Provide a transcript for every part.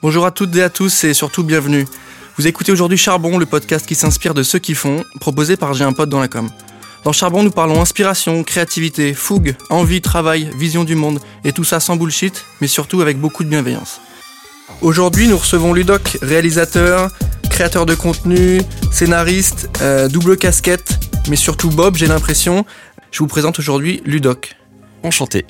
Bonjour à toutes et à tous et surtout bienvenue. Vous écoutez aujourd'hui Charbon, le podcast qui s'inspire de ceux qui font, proposé par J'ai un pote dans la com. Dans Charbon, nous parlons inspiration, créativité, fougue, envie, travail, vision du monde, et tout ça sans bullshit, mais surtout avec beaucoup de bienveillance. Aujourd'hui, nous recevons Ludoc, réalisateur, créateur de contenu, scénariste, euh, double casquette, mais surtout Bob, j'ai l'impression. Je vous présente aujourd'hui Ludoc. Enchanté.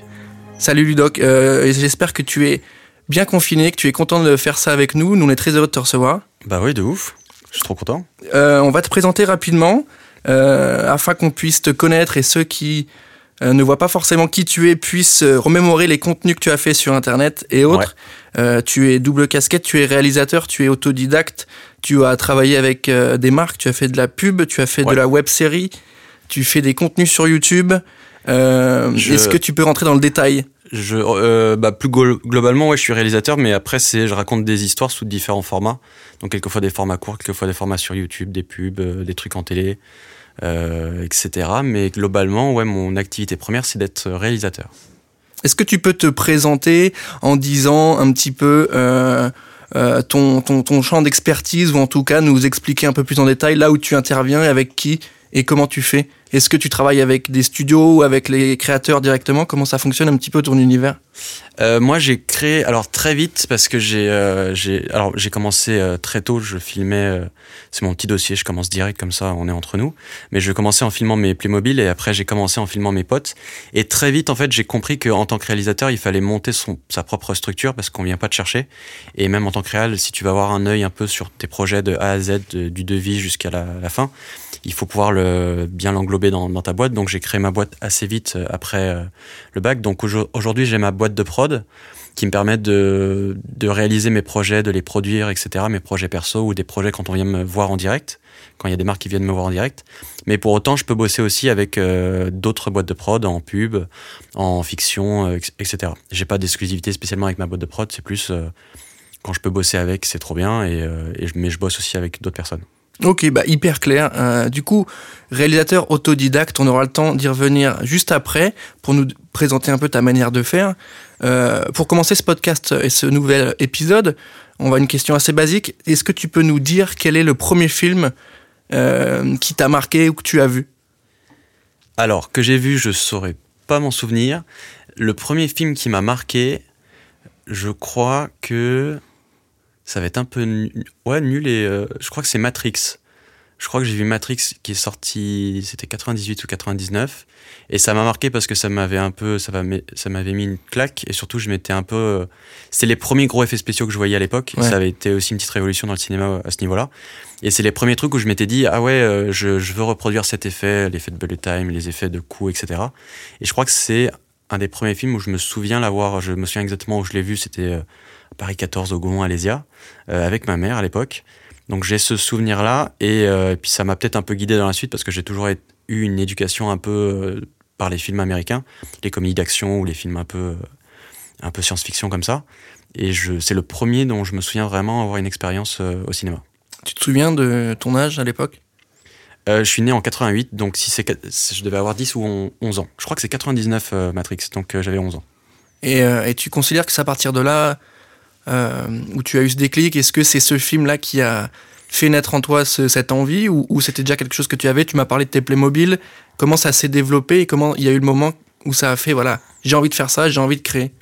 Salut Ludoc, euh, j'espère que tu es bien confiné, que tu es content de faire ça avec nous. Nous, on est très heureux de te recevoir. Bah oui, de ouf. Je suis trop content. Euh, on va te présenter rapidement euh, afin qu'on puisse te connaître et ceux qui euh, ne voient pas forcément qui tu es puissent remémorer les contenus que tu as fait sur Internet et autres. Tu es double casquette, tu es réalisateur, tu es autodidacte, tu as travaillé avec des marques, tu as fait de la pub, tu as fait de la web série, tu fais des contenus sur YouTube. Je- Est-ce que tu peux rentrer dans le détail? Euh, bah, plus glo- globalement, ouais, je suis réalisateur, mais après, c'est, je raconte des histoires sous différents formats. Donc, quelquefois des formats courts, quelquefois des formats sur YouTube, des pubs, euh, des trucs en télé, euh, etc. Mais globalement, ouais, mon activité première, c'est d'être réalisateur. Est-ce que tu peux te présenter en disant un petit peu ton, ton, ton champ d'expertise ou en tout cas nous expliquer un peu plus en détail là où tu interviens avec qui et comment tu fais? Est-ce que tu travailles avec des studios ou avec les créateurs directement? Comment ça fonctionne un petit peu ton univers? Euh, moi, j'ai créé alors très vite parce que j'ai euh, alors j'ai commencé euh, très tôt. Je filmais, euh, c'est mon petit dossier. Je commence direct comme ça, on est entre nous. Mais je commençais en filmant mes Playmobil et après j'ai commencé en filmant mes potes. Et très vite, en fait, j'ai compris qu'en tant que réalisateur, il fallait monter son sa propre structure parce qu'on vient pas te chercher. Et même en tant que réal, si tu vas avoir un œil un peu sur tes projets de A à Z, de- du devis jusqu'à la fin, il faut pouvoir le bien l'englober dans, ta boîte. Donc j'ai créé ma boîte assez vite euh, après euh, le bac. Donc aujo- aujourd'hui, j'ai ma boîte de prod qui me permettent de, réaliser mes projets, de les produire, etc. Mes projets perso ou des projets quand on vient me voir en direct, quand il y a des marques qui viennent me voir en direct. Mais pour autant, je peux bosser aussi avec euh, d'autres boîtes de prod en pub, en fiction, euh, etc. J'ai pas d'exclusivité spécialement avec ma boîte de prod, c'est plus quand je peux bosser avec, c'est trop bien. Et, mais je bosse aussi avec d'autres personnes. Ok, bah hyper clair. Euh, du coup, réalisateur autodidacte, on aura le temps d'y revenir juste après pour nous présenter un peu ta manière de faire. Euh, pour commencer ce podcast et ce nouvel épisode, on va une question assez basique. Est-ce que tu peux nous dire quel est le premier film euh, qui t'a marqué ou que tu as vu? Alors, que j'ai vu, je saurais pas m'en souvenir. Le premier film qui m'a marqué, je crois que ça va être un peu nu- ouais, nul et euh, je crois que c'est Matrix. Je crois que j'ai vu Matrix qui est sorti, c'était 98 ou 99 et ça m'a marqué parce que ça m'avait un peu ça m'a- ça m'avait mis une claque et surtout je m'étais un peu euh, c'était les premiers gros effets spéciaux que je voyais à l'époque Ouais. ça avait été aussi une petite révolution dans le cinéma euh, à ce niveau-là. Et c'est les premiers trucs où je m'étais dit, ah ouais, euh, je, je veux reproduire cet effet, l'effet de bullet time, les effets de coups, etc. Et je crois que c'est un des premiers films où je me souviens l'avoir, je me souviens exactement où je l'ai vu, c'était Paris 14 au Gaumont Alésia, euh, avec ma mère à l'époque. Donc j'ai ce souvenir-là, et, euh, et puis ça m'a peut-être un peu guidé dans la suite, parce que j'ai toujours eu une éducation un peu euh, par les films américains, les comédies d'action ou les films un peu, un peu science-fiction comme ça. Et je, c'est le premier dont je me souviens vraiment avoir une expérience au cinéma. Tu te souviens de ton âge à l'époque? Euh, je suis né en 88, donc si c'est, je devais avoir 10 ou on- 11 ans. Je crois que c'est 99 euh, Matrix, donc euh, j'avais 11 ans. et, et tu considères que c'est à partir de là où tu as eu ce déclic Est-ce que c'est ce film-là qui a fait naître en toi ce- cette envie ou, c'était déjà quelque chose que tu avais? Tu m'as parlé de tes Playmobil. Comment ça s'est développé et comment il y a eu le moment où ça a fait voilà, j'ai envie de faire ça, j'ai envie de créer?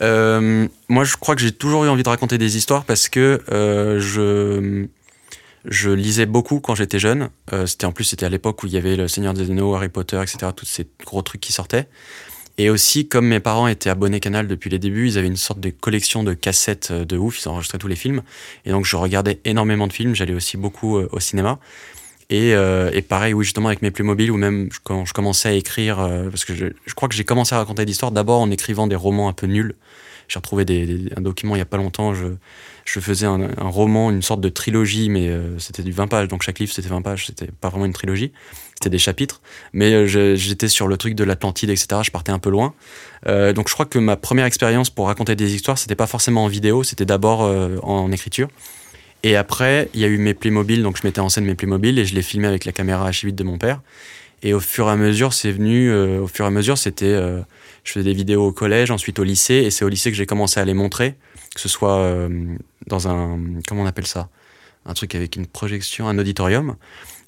Euh, moi, je crois que j'ai toujours eu envie de raconter des histoires parce que euh, je lisais beaucoup quand j'étais jeune. Euh, c'était en plus c'était à l'époque où il y avait le Seigneur des Anneaux, Harry Potter, etc. Tous ces gros trucs qui sortaient. Et aussi, comme mes parents étaient abonnés Canal depuis les débuts, ils avaient une sorte de collection de cassettes euh, de ouf. Ils enregistraient tous les films. Et donc, je regardais énormément de films. J'allais aussi beaucoup euh, au cinéma. Et, euh, et pareil, oui, justement, avec mes Playmobil, ou même quand je commençais à écrire, parce que je, crois que j'ai commencé à raconter des histoires d'abord en écrivant des romans un peu nuls. J'ai retrouvé un document il y a pas longtemps. Je, faisais un, roman, une sorte de trilogie, mais c'était du 20 pages. Donc chaque livre, c'était 20 pages. C'était pas vraiment une trilogie. C'était des chapitres. Mais euh, j'étais sur le truc de l'Atlantide, etc. Je partais un peu loin. Euh, donc je crois que ma première expérience pour raconter des histoires, c'était pas forcément en vidéo, c'était d'abord euh, en écriture. Et après, il y a eu mes Playmobil, donc je mettais en scène mes Playmobil et je les filmais avec la caméra H8 de mon père. Et au fur et à mesure, c'est venu, au fur et à mesure, c'était, je faisais des vidéos au collège, ensuite au lycée, et c'est au lycée que j'ai commencé à les montrer, que ce soit dans un comment on appelle ça? Un truc avec une projection, un auditorium.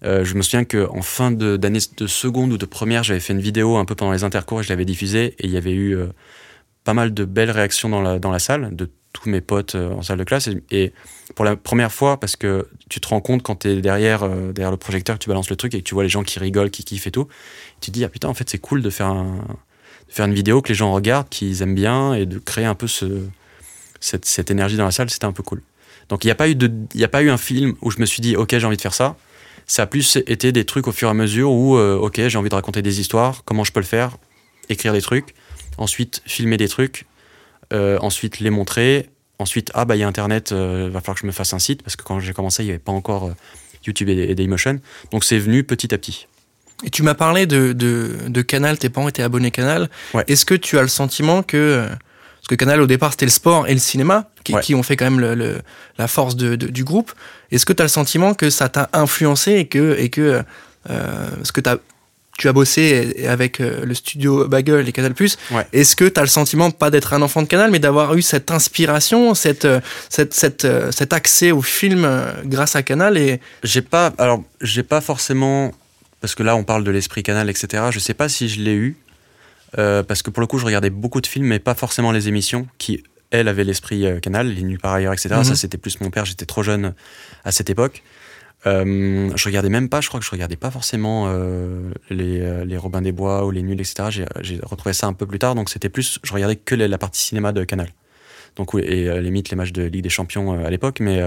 Euh, je me souviens qu'en fin d'année de, seconde ou de première, j'avais fait une vidéo un peu pendant les intercours et je l'avais diffusée et il y avait eu euh, pas mal de belles réactions dans la, salle de tous mes potes euh, en salle de classe. Et, pour la première fois, parce que tu te rends compte quand tu es derrière, derrière le projecteur, que tu balances le truc et que tu vois les gens qui rigolent, qui kiffent et tout, tu te dis, ah putain, en fait, c'est cool de faire, un, de une vidéo que les gens regardent, qu'ils aiment bien et de créer un peu ce, cette, énergie dans la salle, c'était un peu cool. Donc il n'y a, pas eu de, a pas eu un film où je me suis dit, ok, j'ai envie de faire ça. Ça a plus été des trucs au fur et à mesure où, euh, ok, j'ai envie de raconter des histoires, comment je peux le faire, écrire des trucs, ensuite filmer des trucs, euh, ensuite les montrer, ensuite, ah bah il y a Internet, euh, va falloir que je me fasse un site, parce que quand j'ai commencé, il n'y avait pas encore YouTube et, Daymotion. Donc c'est venu petit à petit. Et tu m'as parlé de, de, de, Canal, tes parents étaient abonnés Canal. Est-ce que tu as le sentiment que que Canal, au départ, c'était le sport et le cinéma, qui, ont fait quand même le, la force de, du groupe. Est-ce que tu as le sentiment que ça t'a influencé et que, et que euh, ce que as, tu as bossé avec euh, le studio Bagel et Canal Est-ce que tu as le sentiment, pas d'être un enfant de Canal, mais d'avoir eu cette inspiration, cette, euh, cette, cette, cet accès au film grâce à Canal et... J'ai pas, alors, j'ai pas forcément, parce que là, on parle de l'esprit Canal, etc. Je sais pas si je l'ai eu. Euh, parce que pour le coup, je regardais beaucoup de films, mais pas forcément les émissions, qui, elles, avaient l'esprit euh, canal, les nuls par ailleurs, etc. Ça, mhm. c'était plus mon père, j'étais trop jeune à cette époque. Euh, je regardais même pas, je crois que je regardais pas forcément les, les Robins des Bois ou les Nuls, etc. J'ai retrouvé ça un peu plus tard, donc c'était plus, je regardais que la partie cinéma de Canal. Donc, et les mythes, les matchs de Ligue des Champions à l'époque, mais,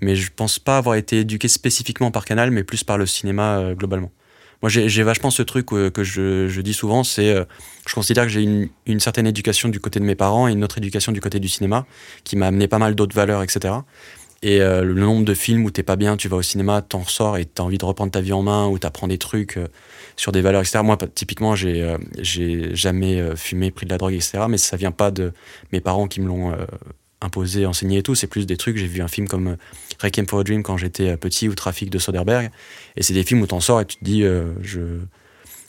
mais je pense pas avoir été éduqué spécifiquement par Canal, mais plus par le cinéma globalement. Moi, j'ai vachement ce truc euh, que, je, dis souvent, c'est euh, je considère que j'ai une, certaine éducation du côté de mes parents et une autre éducation du côté du cinéma, qui m'a amené pas mal d'autres valeurs, etc. Et euh, le nombre de films où t'es pas bien, tu vas au cinéma, t'en ressors et t'as envie de reprendre ta vie en main, ou t'apprends des trucs sur des valeurs, etc. Moi, typiquement, j'ai j'ai jamais fumé, pris de la drogue, etc. Mais ça vient pas de mes parents qui me l'ont imposé, enseigné et tout. C'est plus des trucs. J'ai vu un film comme Requiem for a Dream quand j'étais euh, petit ou Trafic de Soderbergh. Et c'est des films où t'en sors et tu te dis, euh, je,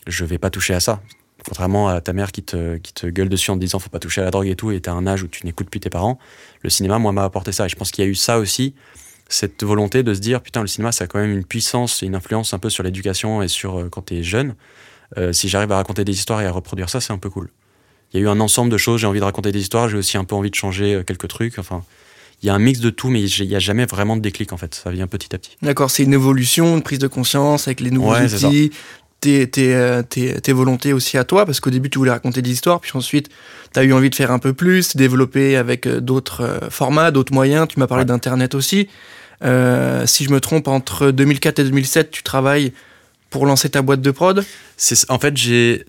je vais pas toucher à ça. Contrairement à ta mère qui te, qui te gueule dessus en te disant faut pas toucher à la drogue et tout, et t'as un âge où tu n'écoutes plus tes parents, le cinéma, moi, m'a apporté ça. Et je pense qu'il y a eu ça aussi, cette volonté de se dire putain, le cinéma, ça a quand même une puissance et une influence un peu sur l'éducation et sur euh, quand t'es jeune. si j'arrive à raconter des histoires et à reproduire ça, c'est un peu cool. Il y a eu un ensemble de choses, j'ai envie de raconter des histoires, j'ai aussi un peu envie de changer quelques trucs. Enfin, il y a un mix de tout, mais il n'y a jamais vraiment de déclic en fait. Ça vient petit à petit. D'accord, c'est une évolution, une prise de conscience avec les nouveaux outils, tes, tes, euh, tes, tes, volontés aussi à toi, parce qu'au début tu voulais raconter des histoires, puis ensuite tu as eu envie de faire un peu plus, développer avec euh, d'autres euh, formats, d'autres moyens. Tu m'as parlé d'Internet aussi. Euh, si je me trompe, entre 2004 et 2007, tu travailles pour lancer ta boîte de prod? En fait, j'ai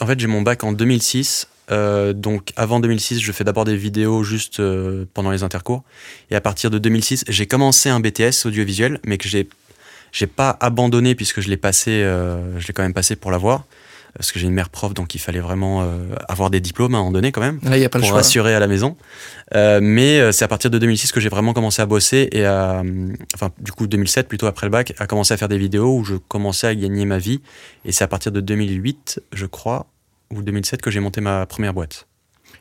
en fait, mon bac en 2006. Euh, donc avant 2006, je fais d'abord des vidéos juste euh, pendant les intercours. Et à partir de 2006, j'ai commencé un BTS audiovisuel, mais que j'ai j'ai pas abandonné puisque je l'ai passé, euh, je l'ai quand même passé pour l'avoir. Parce que j'ai une mère prof, donc il fallait vraiment avoir des diplômes à un moment donné quand même Là, y a pas pour assurer à la maison. mais c'est à partir de 2006 que j'ai vraiment commencé à bosser et à, enfin du coup 2007 plutôt après le bac, à commencer à faire des vidéos où je commençais à gagner ma vie. Et c'est à partir de 2008, je crois, ou 2007 que j'ai monté ma première boîte.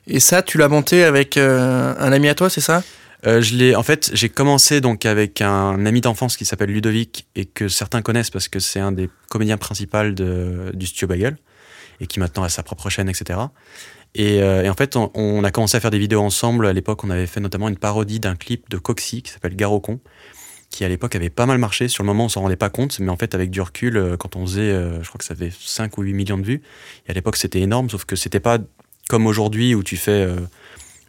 Et ça, tu l'as monté avec euh, un ami à toi, c'est ça? Euh, je l'ai, en fait, j'ai commencé donc avec un ami d'enfance qui s'appelle Ludovic et que certains connaissent parce que c'est un des comédiens principaux de, du studio Bagel et qui maintenant a sa propre chaîne, etc. Et, euh, et en fait, on, on, a commencé à faire des vidéos ensemble. À l'époque, on avait fait notamment une parodie d'un clip de Coxy qui s'appelle Garocon qui à l'époque avait pas mal marché. Sur le moment, on s'en rendait pas compte, mais en fait, avec du recul, euh, quand on faisait, euh, je crois que ça fait 5 ou 8 millions de vues, et à l'époque, c'était énorme, sauf que c'était pas comme aujourd'hui où tu fais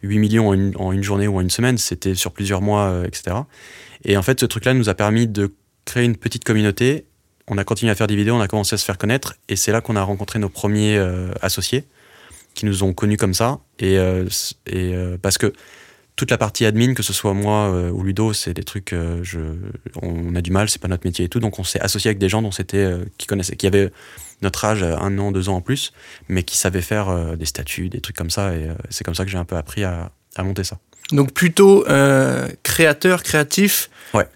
8 euh, millions en une, journée ou en une semaine, c'était sur plusieurs mois, etc. Et en fait, ce truc-là nous a permis de créer une petite communauté. On a continué à faire des vidéos, on a commencé à se faire connaître, et c'est là qu'on a rencontré nos premiers associés qui nous ont connus comme ça. Et parce que toute la partie admin, que ce soit moi euh, ou Ludo, c'est des trucs, euh, je, on a du mal, c'est pas notre métier et tout, donc on s'est associé avec des gens dont c'était, euh, qui connaissaient, qui avaient notre âge, un an, deux ans en plus, mais qui savaient faire des statuts, des trucs comme ça, et c'est comme ça que j'ai un peu appris à, à, monter ça. Donc plutôt créateur, créatif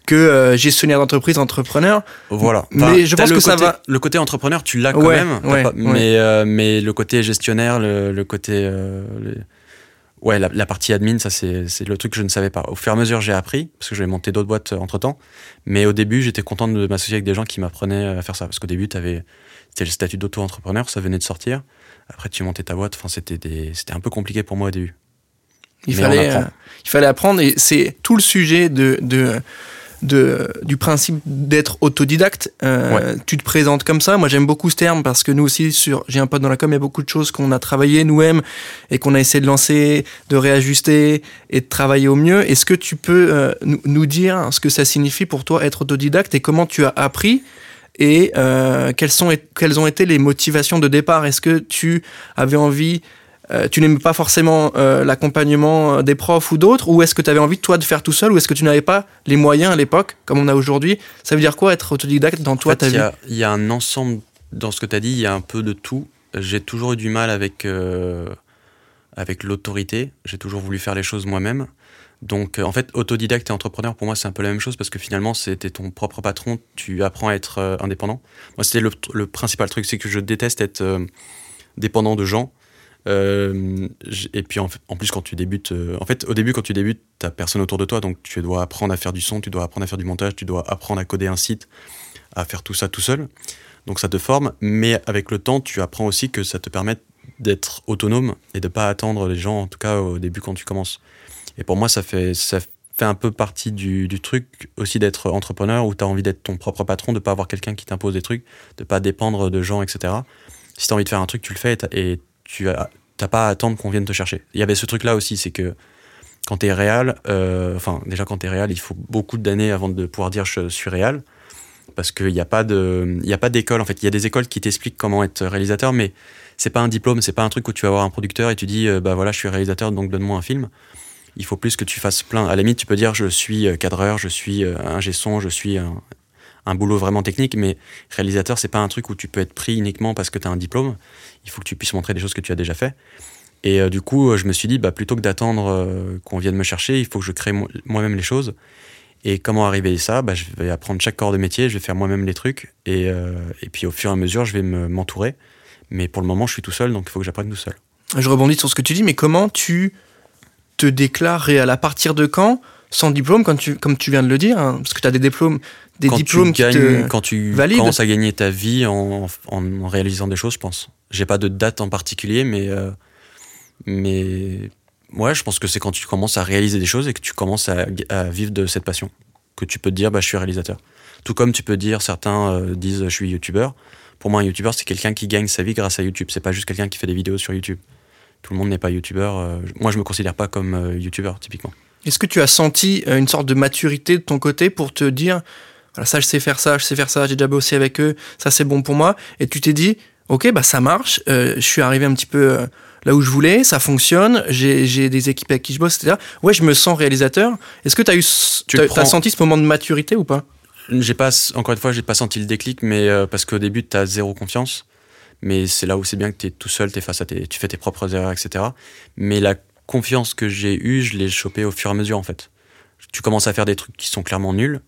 que gestionnaire d'entreprise, entrepreneur. Voilà. mais je pense que ça va. Le côté entrepreneur, tu l'as quand même. mais, mais le côté gestionnaire, le, le côté Ouais, la, partie admin, ça c'est le truc que je ne savais pas. Au fur et à mesure, j'ai appris, parce que j'avais monté d'autres boîtes entre temps. Mais au début, j'étais content de m'associer avec des gens qui m'apprenaient à faire ça. Parce qu'au début, avais le statut d'auto-entrepreneur, ça venait de sortir. Après, tu montais ta boîte. Enfin, c'était un peu compliqué pour moi au début. Il, fallait, euh, il fallait apprendre, et c'est tout le sujet de, de de, du principe d'être autodidacte. Euh, tu te présentes comme ça. Moi, j'aime beaucoup ce terme parce que nous aussi, sur J'ai un pote dans la com, il y a beaucoup de choses qu'on a travaillé nous-mêmes et qu'on a essayé de lancer, de réajuster et de travailler au mieux. Est-ce que tu peux euh, nous dire ce que ça signifie pour toi être autodidacte et comment tu as appris et euh, quelles, sont, quelles ont été les motivations de départ? Est-ce que tu avais envie euh, tu n'aimais pas forcément euh, l'accompagnement des profs ou d'autres Ou est-ce que tu avais envie, toi, de faire tout seul Ou est-ce que tu n'avais pas les moyens à l'époque, comme on a aujourd'hui? Ça veut dire quoi être autodidacte dans toi, ta vie? Il y a un ensemble, dans ce que tu as dit, il y a un peu de tout. J'ai toujours eu du mal avec, euh, avec l'autorité. J'ai toujours voulu faire les choses moi-même. Donc, en fait, autodidacte et entrepreneur, pour moi, c'est un peu la même chose parce que finalement, c'était ton propre patron. Tu apprends à être indépendant. Moi, c'était le, le, principal truc, c'est que je déteste être dépendant de gens. Euh, et puis en, plus, quand tu débutes, euh, en fait, au début, quand tu débutes, t'as personne autour de toi, donc tu dois apprendre à faire du son, tu dois apprendre à faire du montage, tu dois apprendre à coder un site, à faire tout ça tout seul. Donc ça te forme, mais avec le temps, tu apprends aussi que ça te permet d'être autonome et de pas attendre les gens, en tout cas au début quand tu commences. Et pour moi, ça fait, ça fait un peu partie du, truc aussi d'être entrepreneur où tu as envie d'être ton propre patron, de pas avoir quelqu'un qui t'impose des trucs, de pas dépendre de gens, etc. Si tu as envie de faire un truc, tu le fais et tu n'as pas à attendre qu'on vienne te chercher. Il y avait ce truc-là aussi, c'est que quand tu es réel, euh, enfin déjà quand tu es réel, il faut beaucoup d'années avant de pouvoir dire je suis réel, parce qu'il n'y a pas d'école en fait. Il y a des écoles qui t'expliquent comment être réalisateur, mais c'est pas un diplôme, c'est pas un truc où tu vas avoir un producteur et tu dis euh, bah voilà je suis réalisateur donc donne-moi un film. Il faut plus que tu fasses plein. À la limite, tu peux dire je suis euh, cadreur, je suis un son, je suis un, un boulot vraiment technique, mais réalisateur, c'est pas un truc où tu peux être pris uniquement parce que tu as un diplôme. Il faut que tu puisses montrer des choses que tu as déjà fait. Et euh, du coup, je me suis dit, bah, plutôt que d'attendre euh, qu'on vienne me chercher, il faut que je crée moi-même les choses. Et comment arriver à ça? Bah, Je vais apprendre chaque corps de métier, je vais faire moi-même les trucs. Et, euh, et, puis au fur et à mesure, je vais m'entourer. mais pour le moment, je suis tout seul, donc il faut que j'apprenne tout seul. Je rebondis sur ce que tu dis, mais comment tu te déclares réel? À partir de quand sans diplôme, quand tu, comme tu viens de le dire, hein, parce que tu as des diplômes, des quand diplômes tu gagnes, Quand tu commences à gagner ta vie en, en, réalisant des choses, je pense. J'ai pas de date en particulier, mais, euh, mais ouais, je pense que c'est quand tu commences à réaliser des choses et que tu commences à, vivre de cette passion que tu peux te dire, bah, je suis réalisateur. Tout comme tu peux dire, certains euh, disent, je suis youtubeur. Pour moi, un youtubeur, c'est quelqu'un qui gagne sa vie grâce à YouTube. C'est pas juste quelqu'un qui fait des vidéos sur YouTube. Tout le monde n'est pas youtubeur. Euh, moi, je me considère pas comme youtubeur, typiquement. Est-ce que tu as senti euh, une sorte de maturité de ton côté pour te dire, voilà, ça je sais faire ça, je sais faire ça, j'ai déjà bossé avec eux, ça c'est bon pour moi, et tu t'es dit, ok, bah ça marche, euh, je suis arrivé un petit peu euh, là où je voulais, ça fonctionne, j'ai des équipes avec qui je bosse, etc. Ouais, je me sens réalisateur. Est-ce que tu as eu, tu as, senti ce moment de maturité ou pas? J'ai pas, encore une fois, j'ai pas senti le déclic, mais parce qu'au début, tu as zéro confiance. Mais c'est là où c'est bien que tu es tout seul, es face à tes, tu fais tes propres erreurs, etc. Mais la confiance que j'ai eue, je l'ai chopée au fur et à mesure en fait. Tu commences à faire des trucs qui sont clairement nuls,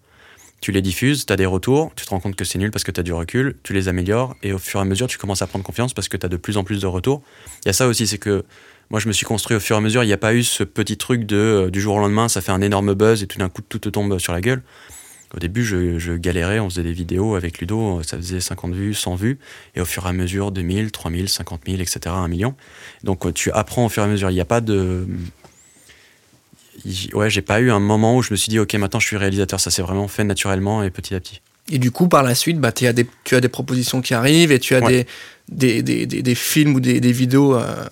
tu les diffuses, tu as des retours, tu te rends compte que c'est nul parce que tu as du recul, tu les améliores et au fur et à mesure tu commences à prendre confiance parce que tu as de plus en plus de retours. Il y a ça aussi, c'est que moi je me suis construit au fur et à mesure, il n'y a pas eu ce petit truc de euh, du jour au lendemain ça fait un énorme buzz et tout d'un coup tout te tombe sur la gueule. Au début, je, galérais, on faisait des vidéos avec Ludo, ça faisait 50 vues, 100 vues, et au fur et à mesure, 2000, 3000, 50 000, etc., 1 million. Donc tu apprends au fur et à mesure. Il n'y a pas de. Ouais, j'ai pas eu un moment où je me suis dit, ok, maintenant je suis réalisateur. Ça s'est vraiment fait naturellement et petit à petit. Et du coup, par la suite, bah, as des, tu as des propositions qui arrivent et tu as des, des, des, des, films ou des, vidéos euh,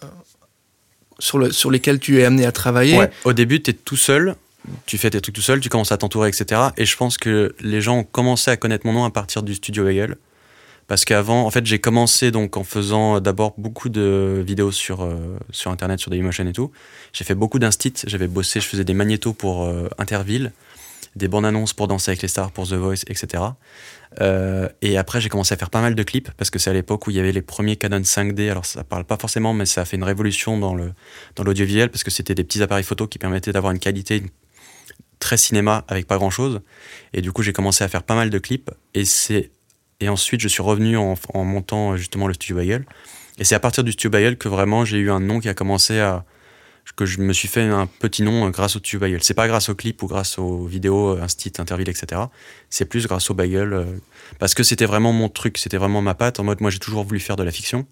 sur, le, sur lesquels tu es amené à travailler. Au début, tu es tout seul tu fais tes trucs tout seul, tu commences à t'entourer, etc. Et je pense que les gens ont commencé à connaître mon nom à partir du studio Bagel. Parce qu'avant, en fait, j'ai commencé donc en faisant d'abord beaucoup de vidéos sur, euh, sur Internet, sur Dailymotion et tout. J'ai fait beaucoup d'instits, j'avais bossé, je faisais des magnétos pour euh, Interville, des bandes annonces pour Danser avec les stars, pour The Voice, etc. Euh, et après, j'ai commencé à faire pas mal de clips, parce que c'est à l'époque où il y avait les premiers Canon 5D. Alors, ça parle pas forcément, mais ça a fait une révolution dans l'audiovisuel, dans parce que c'était des petits appareils photo qui permettaient d'avoir une qualité, très cinéma avec pas grand chose. Et du coup, j'ai commencé à faire pas mal de clips. Et, c'est... et ensuite, je suis revenu en, montant justement le studio Bagel. Et c'est à partir du studio Bagel que vraiment j'ai eu un nom qui a commencé à. que je me suis fait un petit nom grâce au tube bagel. C'est pas grâce au clip ou grâce aux vidéos Instit, Interville, etc. C'est plus grâce au bagel parce que c'était vraiment mon truc, c'était vraiment ma patte. En mode, moi, j'ai toujours voulu faire de la fiction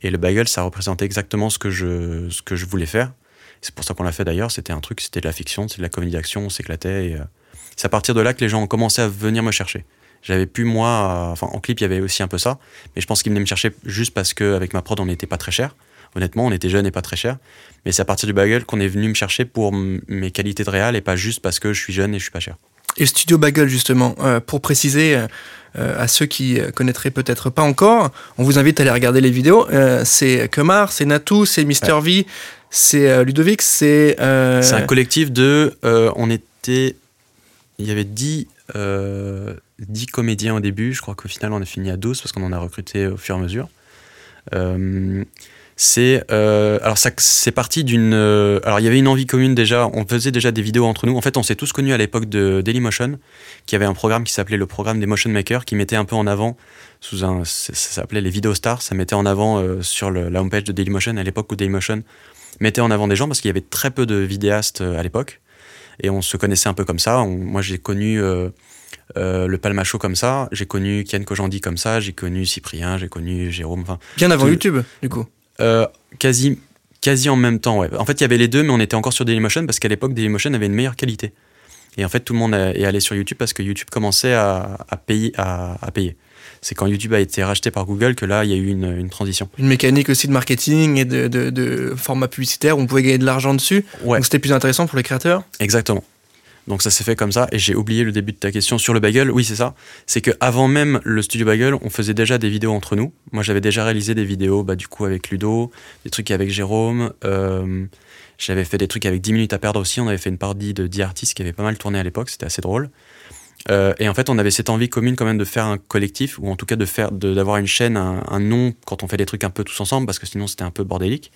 et le bagel, ça représentait exactement ce que je, ce que je voulais faire. C'est pour ça qu'on l'a fait d'ailleurs. C'était un truc, c'était de la fiction, c'est de la comédie d'action, on s'éclatait. Et c'est à partir de là que les gens ont commencé à venir me chercher. J'avais plus moi, enfin en clip il y avait aussi un peu ça, mais je pense qu'ils venaient me chercher juste parce qu'avec ma prod on n'était pas très cher. Honnêtement, on était jeunes et pas très cher. Mais c'est à partir du Bagel qu'on est venu me chercher pour mes qualités de réal et pas juste parce que je suis jeune et je suis pas cher. Et le studio Bagel, justement, euh, pour préciser euh, à ceux qui connaîtraient peut-être pas encore, on vous invite à aller regarder les vidéos. Euh, c'est Kemar, c'est Natou, c'est Mister V, c'est Ludovic, c'est. C'est un collectif de. on était. Il y avait 10, 10 comédiens au début. Je crois qu'au final, on a fini à 12 parce qu'on en a recruté au fur et à mesure. C'est euh, alors ça c'est parti d'une euh, alors il y avait une envie commune déjà on faisait déjà des vidéos entre nous en fait on s'est tous connus à l'époque de Dailymotion qui avait un programme qui s'appelait le programme des motion makers qui mettait un peu en avant sous un ça, s'appelait les vidéos stars ça mettait en avant euh, sur le, la homepage de Dailymotion à l'époque où Dailymotion mettait en avant des gens parce qu'il y avait très peu de vidéastes à l'époque et on se connaissait un peu comme ça moi j'ai connu le Palmacho comme ça, j'ai connu Ken Kojandi comme ça, j'ai connu Cyprien, j'ai connu Jérôme. Bien avant YouTube, du coup. Euh, quasi, quasi en même temps, ouais. En fait, il y avait les deux, mais on était encore sur Dailymotion parce qu'à l'époque, Dailymotion avait une meilleure qualité. Et en fait, tout le monde est allé sur YouTube parce que YouTube commençait à, payer. À, payer. C'est quand YouTube a été racheté par Google que là, il y a eu une, transition. Une mécanique aussi de marketing et de, de format publicitaire où on pouvait gagner de l'argent dessus. Ouais. Donc c'était plus intéressant pour les créateurs. Exactement. Donc ça s'est fait comme ça. Et j'ai oublié le début de ta question sur le bagel. Oui, c'est ça. C'est que avant même le studio bagel, on faisait déjà des vidéos entre nous. Moi, j'avais déjà réalisé des vidéos, bah, du coup, avec Ludo, des trucs avec Jérôme. Euh, j'avais fait des trucs avec 10 minutes à perdre aussi. On avait fait une parodie de 10 artistes qui avait pas mal tourné à l'époque. C'était assez drôle. Euh, et en fait, on avait cette envie commune quand même de faire un collectif, ou en tout cas de faire, d'avoir une chaîne, un, nom quand on fait des trucs un peu tous ensemble, parce que sinon c'était un peu bordélique.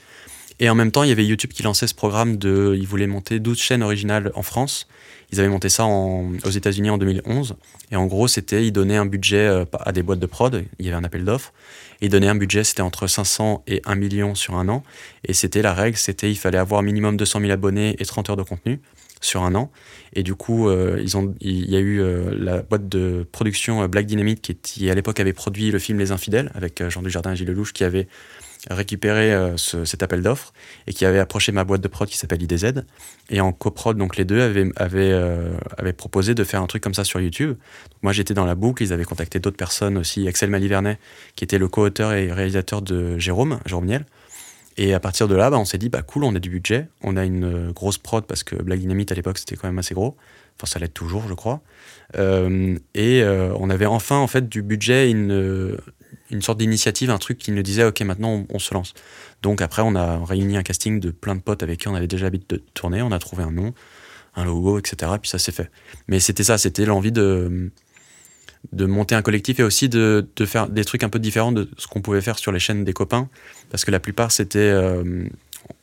Et en même temps, il y avait YouTube qui lançait ce programme de, ils voulaient monter 12 chaînes originales en France ils avaient monté ça aux États-Unis en 2011. Et en gros, c'était, ils donnaient un budget euh, à des boîtes de prod. Il y avait un appel d'offres. Ils donnaient un budget, c'était entre 500 et 1 million sur un an. Et c'était la règle, c'était il fallait avoir minimum 200 000 abonnés et 30 heures de contenu sur un an. Et du coup, euh, ils ont, il y a eu euh, la boîte de production Black Dynamite qui, à l'époque avait produit le film Les Infidèles avec Jean Dujardin et Gilles Lelouch qui avait récupéré euh, cet appel d'offres et qui avait approché ma boîte de prod qui s'appelle IDZ. Et en coprod, donc les deux avaient, avaient, euh, avaient, proposé de faire un truc comme ça sur YouTube. moi j'étais dans la boucle, ils avaient contacté d'autres personnes aussi, Axel Malivernet, qui était le co-auteur et réalisateur de Jérôme, Jérôme Niel. Et à partir de là, bah, on s'est dit, bah cool, on a du budget, on a une euh, grosse prod parce que Black Dynamite à l'époque c'était quand même assez gros. Enfin, ça l'est toujours, je crois. et on avait enfin en fait du budget, une, une sorte d'initiative, un truc qui nous disait ok maintenant on, se lance. Donc après on a réuni un casting de plein de potes avec qui on avait déjà l'habitude de tourner, on a trouvé un nom, un logo, etc. Et puis ça s'est fait. Mais c'était ça, c'était l'envie de de monter un collectif et aussi de, de, faire des trucs un peu différents de ce qu'on pouvait faire sur les chaînes des copains. Parce que la plupart, c'était. Euh,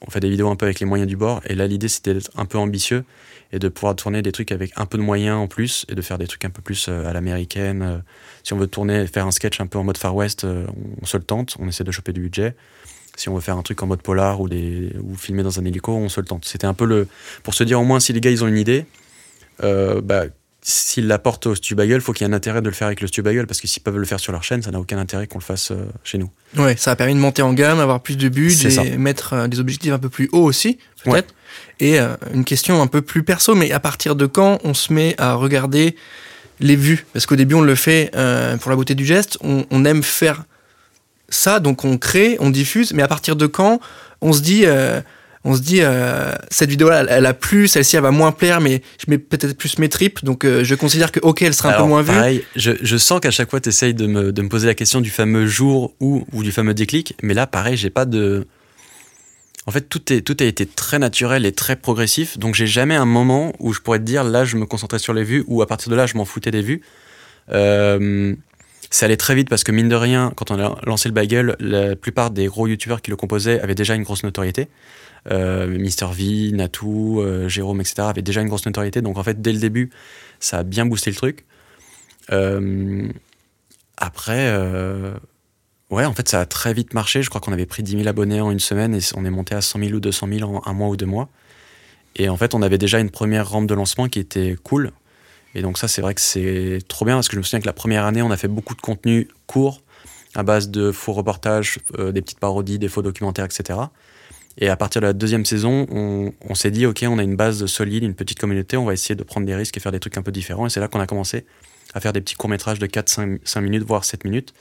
on fait des vidéos un peu avec les moyens du bord. Et là, l'idée, c'était d'être un peu ambitieux et de pouvoir tourner des trucs avec un peu de moyens en plus et de faire des trucs un peu plus euh, à l'américaine. Euh, si on veut tourner, faire un sketch un peu en mode Far West, on se le tente, on essaie de choper du budget. Si on veut faire un truc en mode polar ou, des, ou filmer dans un hélico, on se le tente. C'était un peu le. Pour se dire au moins si les gars ils ont une idée, bah, s'ils l'apportent au Stubagle, faut qu'il y ait un intérêt de le faire avec le Stubagle parce que s'ils peuvent le faire sur leur chaîne, ça n'a aucun intérêt qu'on le fasse chez nous. Ouais, ça a permis de monter en gamme, avoir plus de et mettre des objectifs un peu plus hauts aussi, peut-être. Et euh, une question un peu plus perso, mais à partir de quand on se met à regarder les vues? Parce qu'au début, on le fait euh, pour la beauté du geste, on, aime faire ça, donc on crée, on diffuse, mais à partir de quand on se dit, euh, on se dit cette vidéo-là, elle, a plu, celle-ci, elle va moins plaire, mais je mets peut-être plus mes tripes, donc je considère que, ok, elle sera un peu moins vue. Je, je sens qu'à chaque fois, tu essayes de me, de me, poser la question du fameux jour ou, ou du fameux déclic, mais là, pareil, j'ai pas de en fait, tout, est, tout a été très naturel et très progressif. Donc, j'ai jamais un moment où je pourrais te dire là, je me concentrais sur les vues ou à partir de là, je m'en foutais des vues. Euh, ça allait très vite parce que, mine de rien, quand on a lancé le bagel, la plupart des gros youtubeurs qui le composaient avaient déjà une grosse notoriété. Euh, Mister V, Natou, euh, Jérôme, etc. avaient déjà une grosse notoriété. Donc, en fait, dès le début, ça a bien boosté le truc. après Ouais, en fait, ça a très vite marché. Je crois qu'on avait pris 10 000 abonnés en une semaine et on est monté à 100 000 ou 200 000 en un mois ou deux mois. Et en fait, on avait déjà une première rampe de lancement qui était cool. Et donc ça, c'est vrai que c'est trop bien parce que je me souviens que la première année, on a fait beaucoup de contenu court à base de faux reportages, euh, des petites parodies, des faux documentaires, etc. Et à partir de la deuxième saison, on, s'est dit, OK, on a une base solide, une petite communauté, on va essayer de prendre des risques et faire des trucs un peu différents. Et c'est là qu'on a commencé à faire des petits courts-métrages de 4, 5, 5 minutes, voire 7 minutes,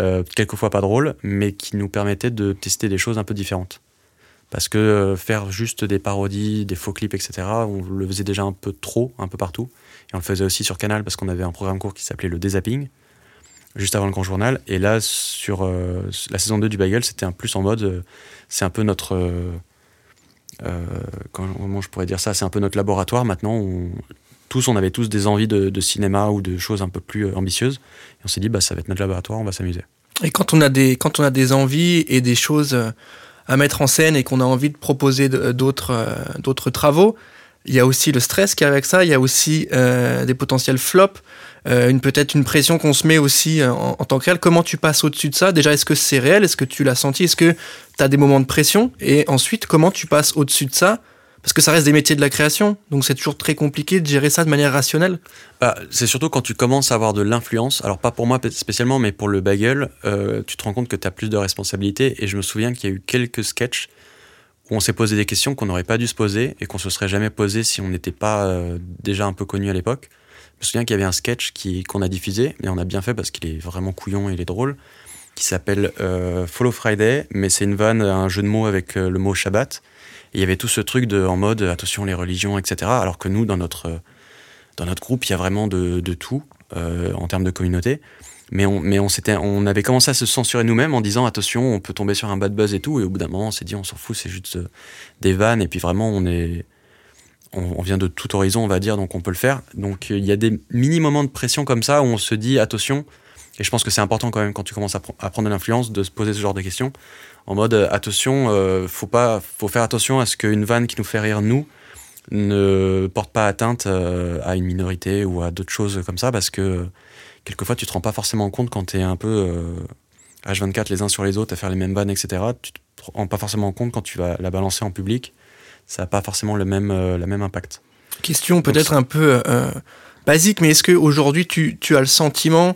euh, quelquefois pas drôles, mais qui nous permettaient de tester des choses un peu différentes. Parce que euh, faire juste des parodies, des faux clips, etc., on le faisait déjà un peu trop, un peu partout. Et on le faisait aussi sur Canal parce qu'on avait un programme court qui s'appelait le Dézapping, juste avant le grand journal. Et là, sur euh, la saison 2 du Bagel, c'était un plus en mode. C'est un peu notre. euh, euh, je pourrais dire ça? C'est un peu notre laboratoire. Maintenant, on- tous, on avait tous des envies de, de cinéma ou de choses un peu plus euh, ambitieuses. Et on s'est dit, bah, ça va être notre laboratoire, on va s'amuser. Et quand on a des, quand on a des envies et des choses à mettre en scène et qu'on a envie de proposer d'autres, d'autres travaux, il y a aussi le stress qui est avec ça, il y a aussi euh, des potentiels flops, euh, peut-être une pression qu'on se met aussi euh, en, tant que réel. Comment tu passes au-dessus de ça? Déjà, est-ce que c'est réel? Est-ce que tu l'as senti? Est-ce que tu as des moments de pression? Et ensuite, comment tu passes au-dessus de ça? Parce que ça reste des métiers de la création, donc c'est toujours très compliqué de gérer ça de manière rationnelle. Bah, c'est surtout quand tu commences à avoir de l'influence, alors pas pour moi spécialement, mais pour le bagel, tu te rends compte que tu as plus de responsabilités. Et je me souviens qu'il y a eu quelques sketchs où on s'est posé des questions qu'on n'aurait pas dû se poser et qu'on se serait jamais posé si on n'était pas euh, déjà un peu connu à l'époque. Je me souviens qu'il y avait un sketch qu'on a diffusé, et on a bien fait parce qu'il est vraiment couillon et il est drôle, qui s'appelle euh, Follow Friday, mais c'est une vanne, un jeu de mots avec euh, le mot Shabbat. Il y avait tout ce truc de, en mode attention les religions, etc. Alors que nous, dans notre, euh, dans notre groupe, il y a vraiment de, de tout en termes de communauté. Mais on, avait commencé à se censurer nous-mêmes en disant attention, on peut tomber sur un bad buzz et tout. Et au bout d'un moment, on s'est dit on s'en fout, c'est juste euh, des vannes. Et puis vraiment, on est. On, vient de tout horizon, on va dire, donc on peut le faire. Donc euh, il y a des mini-moments de pression comme ça où on se dit attention. Et je pense que c'est important quand même quand tu commences à, pr- à prendre de l'influence de se poser ce genre de questions. En mode euh, attention, euh, faut, pas, faut faire attention à ce qu'une vanne qui nous fait rire nous ne porte pas atteinte à une minorité ou à d'autres choses comme ça parce que quelquefois tu te rends pas forcément compte quand tu es un peu euh, H24 les uns sur les autres à faire les mêmes vannes, etc. Tu te rends pas forcément compte quand tu vas la balancer en public. Ça n'a pas forcément le même, euh, le même impact. Question peut-être un peu euh, basique, mais est-ce qu'aujourd'hui tu, tu as le sentiment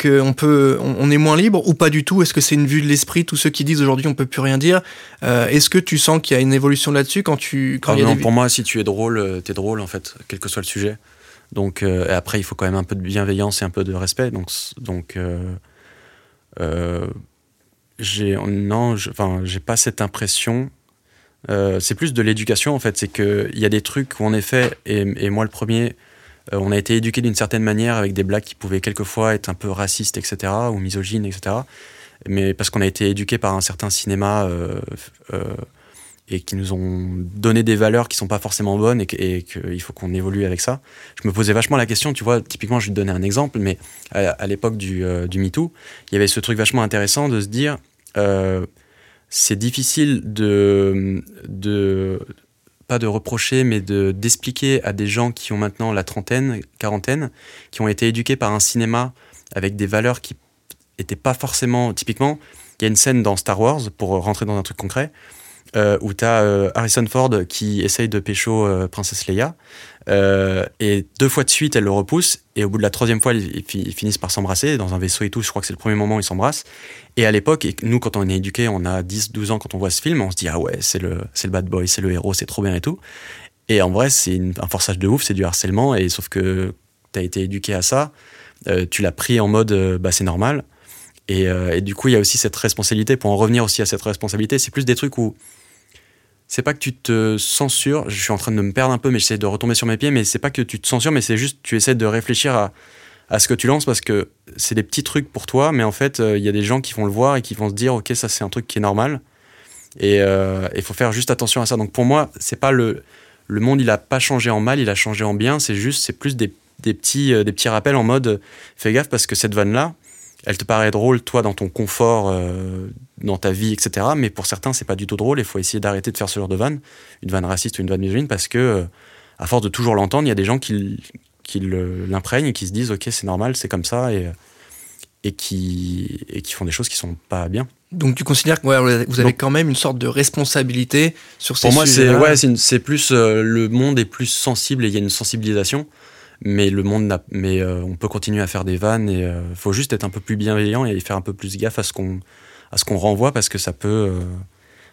qu'on peut, on, on est moins libre ou pas du tout? Est-ce que c'est une vue de l'esprit? Tous ceux qui disent aujourd'hui on peut plus rien dire, euh, est-ce que tu sens qu'il y a une évolution là-dessus quand tu, quand Ah il y a non, des- Pour moi, si tu es drôle, euh, t'es drôle en fait, quel que soit le sujet. Donc euh, et après, il faut quand même un peu de bienveillance et un peu de respect. Donc donc euh, euh, j'ai non, enfin j'ai pas cette impression. C'est plus de l'éducation en fait. C'est que il y a des trucs où en effet, et, et moi le premier, on a été éduqué d'une certaine manière avec des blagues qui pouvaient quelquefois être un peu racistes, etc. ou misogynes, etc. Mais parce qu'on a été éduqué par un certain cinéma. Et qui nous ont donné des valeurs qui sont pas forcément bonnes et qu'il faut qu'on évolue avec ça. Je me posais vachement la question, tu vois, typiquement, je vais te donner un exemple, mais à, l'époque du, euh, du MeToo, il y avait ce truc vachement intéressant de se dire, euh, c'est difficile de, de, pas de reprocher, mais de, d'expliquer à des gens qui ont maintenant la trentaine, quarantaine, qui ont été éduqués par un cinéma avec des valeurs qui étaient pas forcément, typiquement, il y a une scène dans Star Wars, pour rentrer dans un truc concret, euh, où tu as Harrison Ford qui essaye de pécho euh, Princesse Leia. Euh, et deux fois de suite, elle le repousse. Et au bout de la troisième fois, ils, ils fi- ils finissent par s'embrasser dans un vaisseau et tout. Je crois que c'est le premier moment où ils s'embrassent. Et à l'époque, et nous, quand on est éduqués, on a 10, 12 ans quand on voit ce film, on se dit Ah ouais, c'est le, le bad boy, c'est le héros, c'est trop bien et tout. Et en vrai, c'est un forçage de ouf, c'est du harcèlement. Et sauf que tu as été éduqué à ça, euh, tu l'as pris en mode euh, bah, c'est normal. Et, euh, et du coup, il y a aussi cette responsabilité. Pour en revenir aussi à cette responsabilité, c'est plus des trucs où c'est pas que tu te censures. Je suis en train de me perdre un peu, mais j'essaie de retomber sur mes pieds. Mais c'est pas que tu te censures, mais c'est juste tu essaies de réfléchir à, ce que tu lances parce que c'est des petits trucs pour toi, mais en fait, euh, il y a des gens qui vont le voir et qui vont se dire, ok, ça c'est un truc qui est normal. Et il faut faire juste attention à ça. Donc pour moi, c'est pas le le monde, il a pas changé en mal, il a changé en bien. C'est juste, c'est plus des, des petits euh, des petits rappels en mode, euh, fais gaffe parce que cette vanne là, elle te paraît drôle toi dans ton confort, euh, dans ta vie, etc. Mais pour certains, c'est pas du tout drôle. Il faut essayer d'arrêter de faire ce genre de vanne, une vanne raciste ou une vanne misogyne, parce que euh, à force de toujours l'entendre, il y a des gens qui, qui l'imprègnent et qui se disent ok c'est normal, c'est comme ça et et qui, et qui font des choses qui sont pas bien. Donc tu considères que ouais, vous avez quand même une sorte de responsabilité sur ces Pour moi, c'est ouais, c'est plus euh, le monde est plus sensible et il y a une sensibilisation. Mais le monde n'a, mais euh, on peut continuer à faire des vannes et il faut juste être un peu plus bienveillant et faire un peu plus gaffe à ce qu'on à ce qu'on renvoie parce que ça peut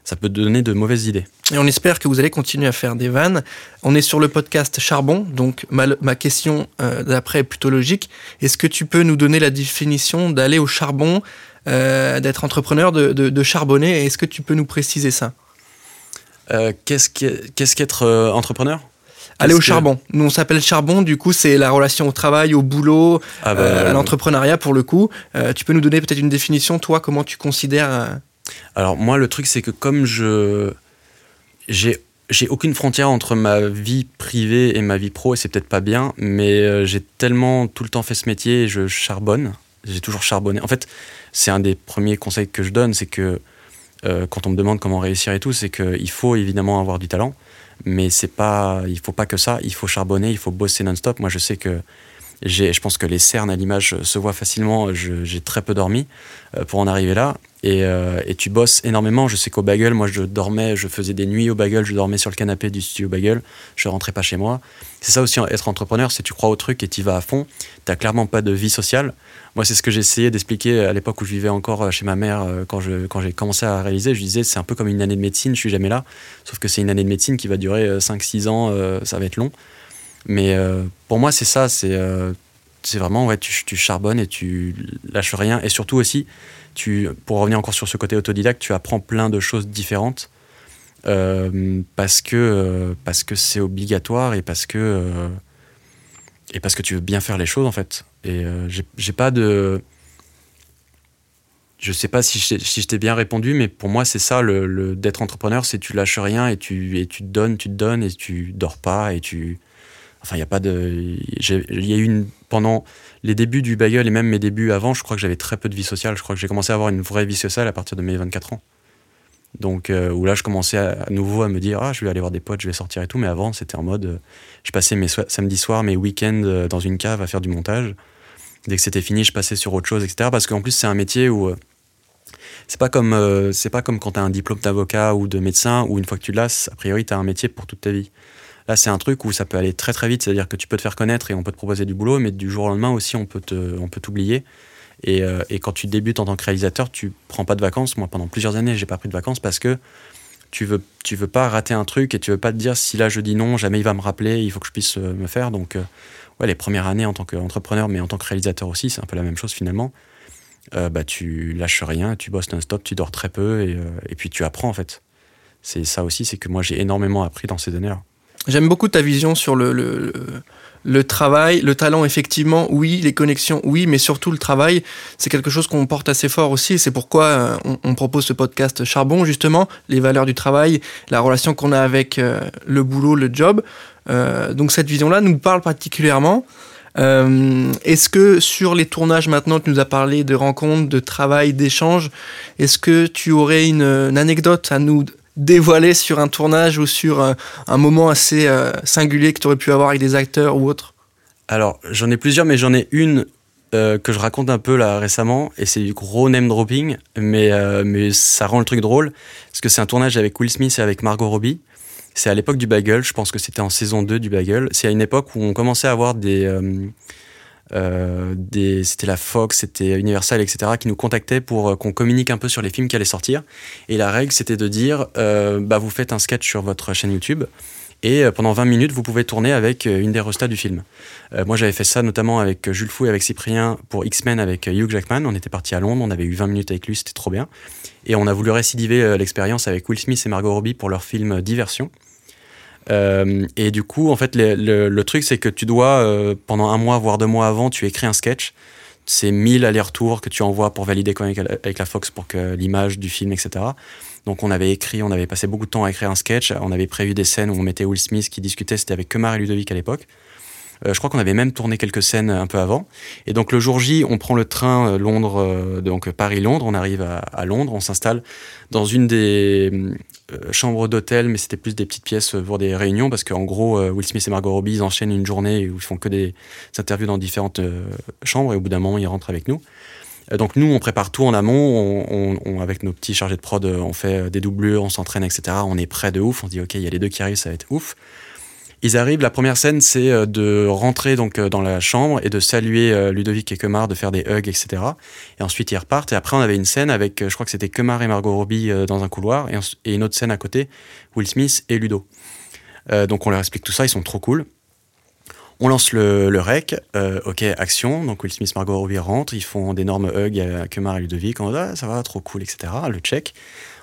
ça peut donner de mauvaises idées. Et on espère que vous allez continuer à faire des vannes. On est sur le podcast Charbon, donc ma, question euh, d'après est plutôt logique. Est-ce que tu peux nous donner la définition d'aller au charbon, euh, d'être entrepreneur, de, charbonner? Est-ce que tu peux nous préciser ça? Euh, Qu'est-ce qu'être entrepreneur? Aller au charbon. Nous, on s'appelle charbon, du coup, c'est la relation au travail, au boulot, ah bah, à l'entrepreneuriat pour le coup. tu peux nous donner peut-être une définition, toi, comment tu considères alors moi, le truc, c'est que comme je j'ai j'ai aucune frontière entre ma vie privée et ma vie pro, et c'est peut-être pas bien, mais euh, j'ai tellement tout le temps fait ce métier et je charbonne. J'ai toujours charbonné. En fait, c'est un des premiers conseils que je donne, c'est que euh, quand on me demande comment réussir et tout, c'est qu'il faut évidemment avoir du talent, mais c'est pas, il faut pas que ça. Il faut charbonner, il faut bosser non-stop. Moi, je sais que je pense que les cernes à l'image se voient facilement. J'ai très peu dormi euh, pour en arriver là. Euh, et, tu bosses énormément. Je sais qu'au Bagel, moi, je dormais, je faisais des nuits au Bagel, je dormais sur le canapé du studio Bagel, je rentrais pas chez moi. C'est ça aussi, être entrepreneur, c'est tu crois au truc et tu vas à fond. Tu clairement pas de vie sociale. Moi, c'est ce que essayé d'expliquer à l'époque où je vivais encore euh, chez ma mère quand j'ai commencé à réaliser. Je disais, c'est un peu comme une année de médecine, je suis jamais là. Sauf que c'est une année de médecine qui va durer 5-6 ans, ça va être long. Mais pour moi, c'est ça, c'est c'est vraiment, ouais, tu, charbonnes et tu lâches rien. Et surtout aussi, tu, pour revenir encore sur ce côté autodidacte, tu apprends plein de choses différentes euh, parce que euh, c'est obligatoire et parce que euh, et parce que tu veux bien faire les choses en fait. Et j'ai pas de je sais pas si je, si je t'ai bien répondu, mais pour moi, c'est ça, le, d'être entrepreneur, c'est tu lâches rien et tu, et tu te donnes, tu te donnes et tu dors pas et tu, Enfin, il y a pas de. Il y a eu une. Pendant les débuts du bagel et même mes débuts avant, je crois que j'avais très peu de vie sociale. Je crois que j'ai commencé à avoir une vraie vie sociale à partir de mes 24 ans. Donc, euh, où là, je commençais à, nouveau à me dire Ah, je vais aller voir des potes, je vais sortir et tout. Mais avant, c'était en mode. Euh, je passais mes samedis soirs, mes week-ends euh, dans une cave à faire du montage. Dès que c'était fini, je passais sur autre chose, etc. Parce qu'en plus, c'est un métier où. c'est pas comme c'est pas comme quand tu as un diplôme d'avocat ou de médecin où une fois que tu l'as, a priori tu as un métier pour toute ta vie. Là, c'est un truc où ça peut aller très très vite, c'est-à-dire que tu peux te faire connaître et on peut te proposer du boulot, mais du jour au lendemain aussi, on peut te, on peut t'oublier. Et, euh, et, quand tu débutes en tant que réalisateur, tu prends pas de vacances. Moi, pendant plusieurs années, j'ai pas pris de vacances parce que tu veux, tu veux pas rater un truc et tu veux pas te dire si là je dis non, jamais il va me rappeler, il faut que je puisse euh, me faire. Donc, euh, ouais, les premières années en tant qu'entrepreneur, mais en tant que réalisateur aussi, c'est un peu la même chose finalement. bah, tu lâches rien, tu bosses non-stop, tu dors très peu et, et puis tu apprends en fait. C'est ça aussi, c'est que moi j'ai énormément appris dans ces années-là. J'aime beaucoup ta vision sur le, le, travail, le talent, effectivement, oui, les connexions, oui, mais surtout le travail, c'est quelque chose qu'on porte assez fort aussi. C'est pourquoi euh, on, propose ce podcast Charbon, justement, les valeurs du travail, la relation qu'on a avec euh, le boulot, le job. Euh, donc cette vision-là nous parle particulièrement. est-ce que sur les tournages maintenant, tu nous as parlé de rencontres, de travail, d'échanges, est-ce que tu aurais une, une anecdote à nous dévoiler sur un tournage ou sur un, moment assez euh, singulier que tu aurais pu avoir avec des acteurs ou autres? Alors, j'en ai plusieurs, mais j'en ai une euh, que je raconte un peu là récemment, et c'est du gros name dropping, mais, euh, mais ça rend le truc drôle, parce que c'est un tournage avec Will Smith et avec Margot Robbie. C'est à l'époque du Bagel, je pense que c'était en saison 2 du Bagel. C'est à une époque où on commençait à avoir des euh, c'était la Fox, c'était Universal, etc., qui nous contactaient pour euh, qu'on communique un peu sur les films qui allaient sortir. Et la règle, c'était de dire, euh, bah, vous faites un sketch sur votre chaîne YouTube. Et pendant 20 minutes, vous pouvez tourner avec une des restats du film. moi, j'avais fait ça notamment avec Jules Fou et avec Cyprien pour X-Men avec Hugh Jackman. On était parti à Londres, on avait eu 20 minutes avec lui, c'était trop bien. Et on a voulu récidiver l'expérience avec Will Smith et Margot Robbie pour leur film Diversion. Euh, et du coup, en fait, le, truc, c'est que tu dois, euh, pendant un mois, voire deux mois avant, tu écris un sketch. C'est 1000 allers-retours que tu envoies pour valider avec, avec la Fox pour que l'image du film, etc. Donc on avait écrit, on avait passé beaucoup de temps à écrire un sketch. On avait prévu des scènes où on mettait Will Smith qui discutait. C'était avec Kemar et Ludovic à l'époque. Euh, je crois qu'on avait même tourné quelques scènes un peu avant. Et donc le jour J, on prend le train Londres, donc Paris-Londres. On arrive à, Londres, on s'installe dans une des chambres d'hôtel, mais c'était plus des petites pièces pour des réunions parce qu'en gros, Will Smith et Margot Robbie ils enchaînent une journée où ils font que des interviews dans différentes chambres et au bout d'un moment, ils rentrent avec nous. Euh, donc nous, on prépare tout en amont, on, on, avec nos petits chargés de prod, on fait des doublures, on s'entraîne, etc. On est prêt de ouf, on se dit ok, il y a les deux qui arrivent, ça va être ouf. Ils arrivent, la première scène, c'est euh, de rentrer donc euh, dans la chambre et de saluer euh, Ludovic et Kemar, de faire des hugs, etc. Et ensuite, ils repartent. Et après, on avait une scène avec, je crois que c'était Kemar et Margot Robbie dans un couloir, et, une autre scène à côté, Will Smith et Ludo. donc, on leur explique tout ça, ils sont trop cool. On lance le, rec, ok, action. Donc Will Smith, Margot Robbie rentrent, ils font d'énormes hugs à Kemar et Ludovic. On dit ah, ça va, trop cool, etc. Le check.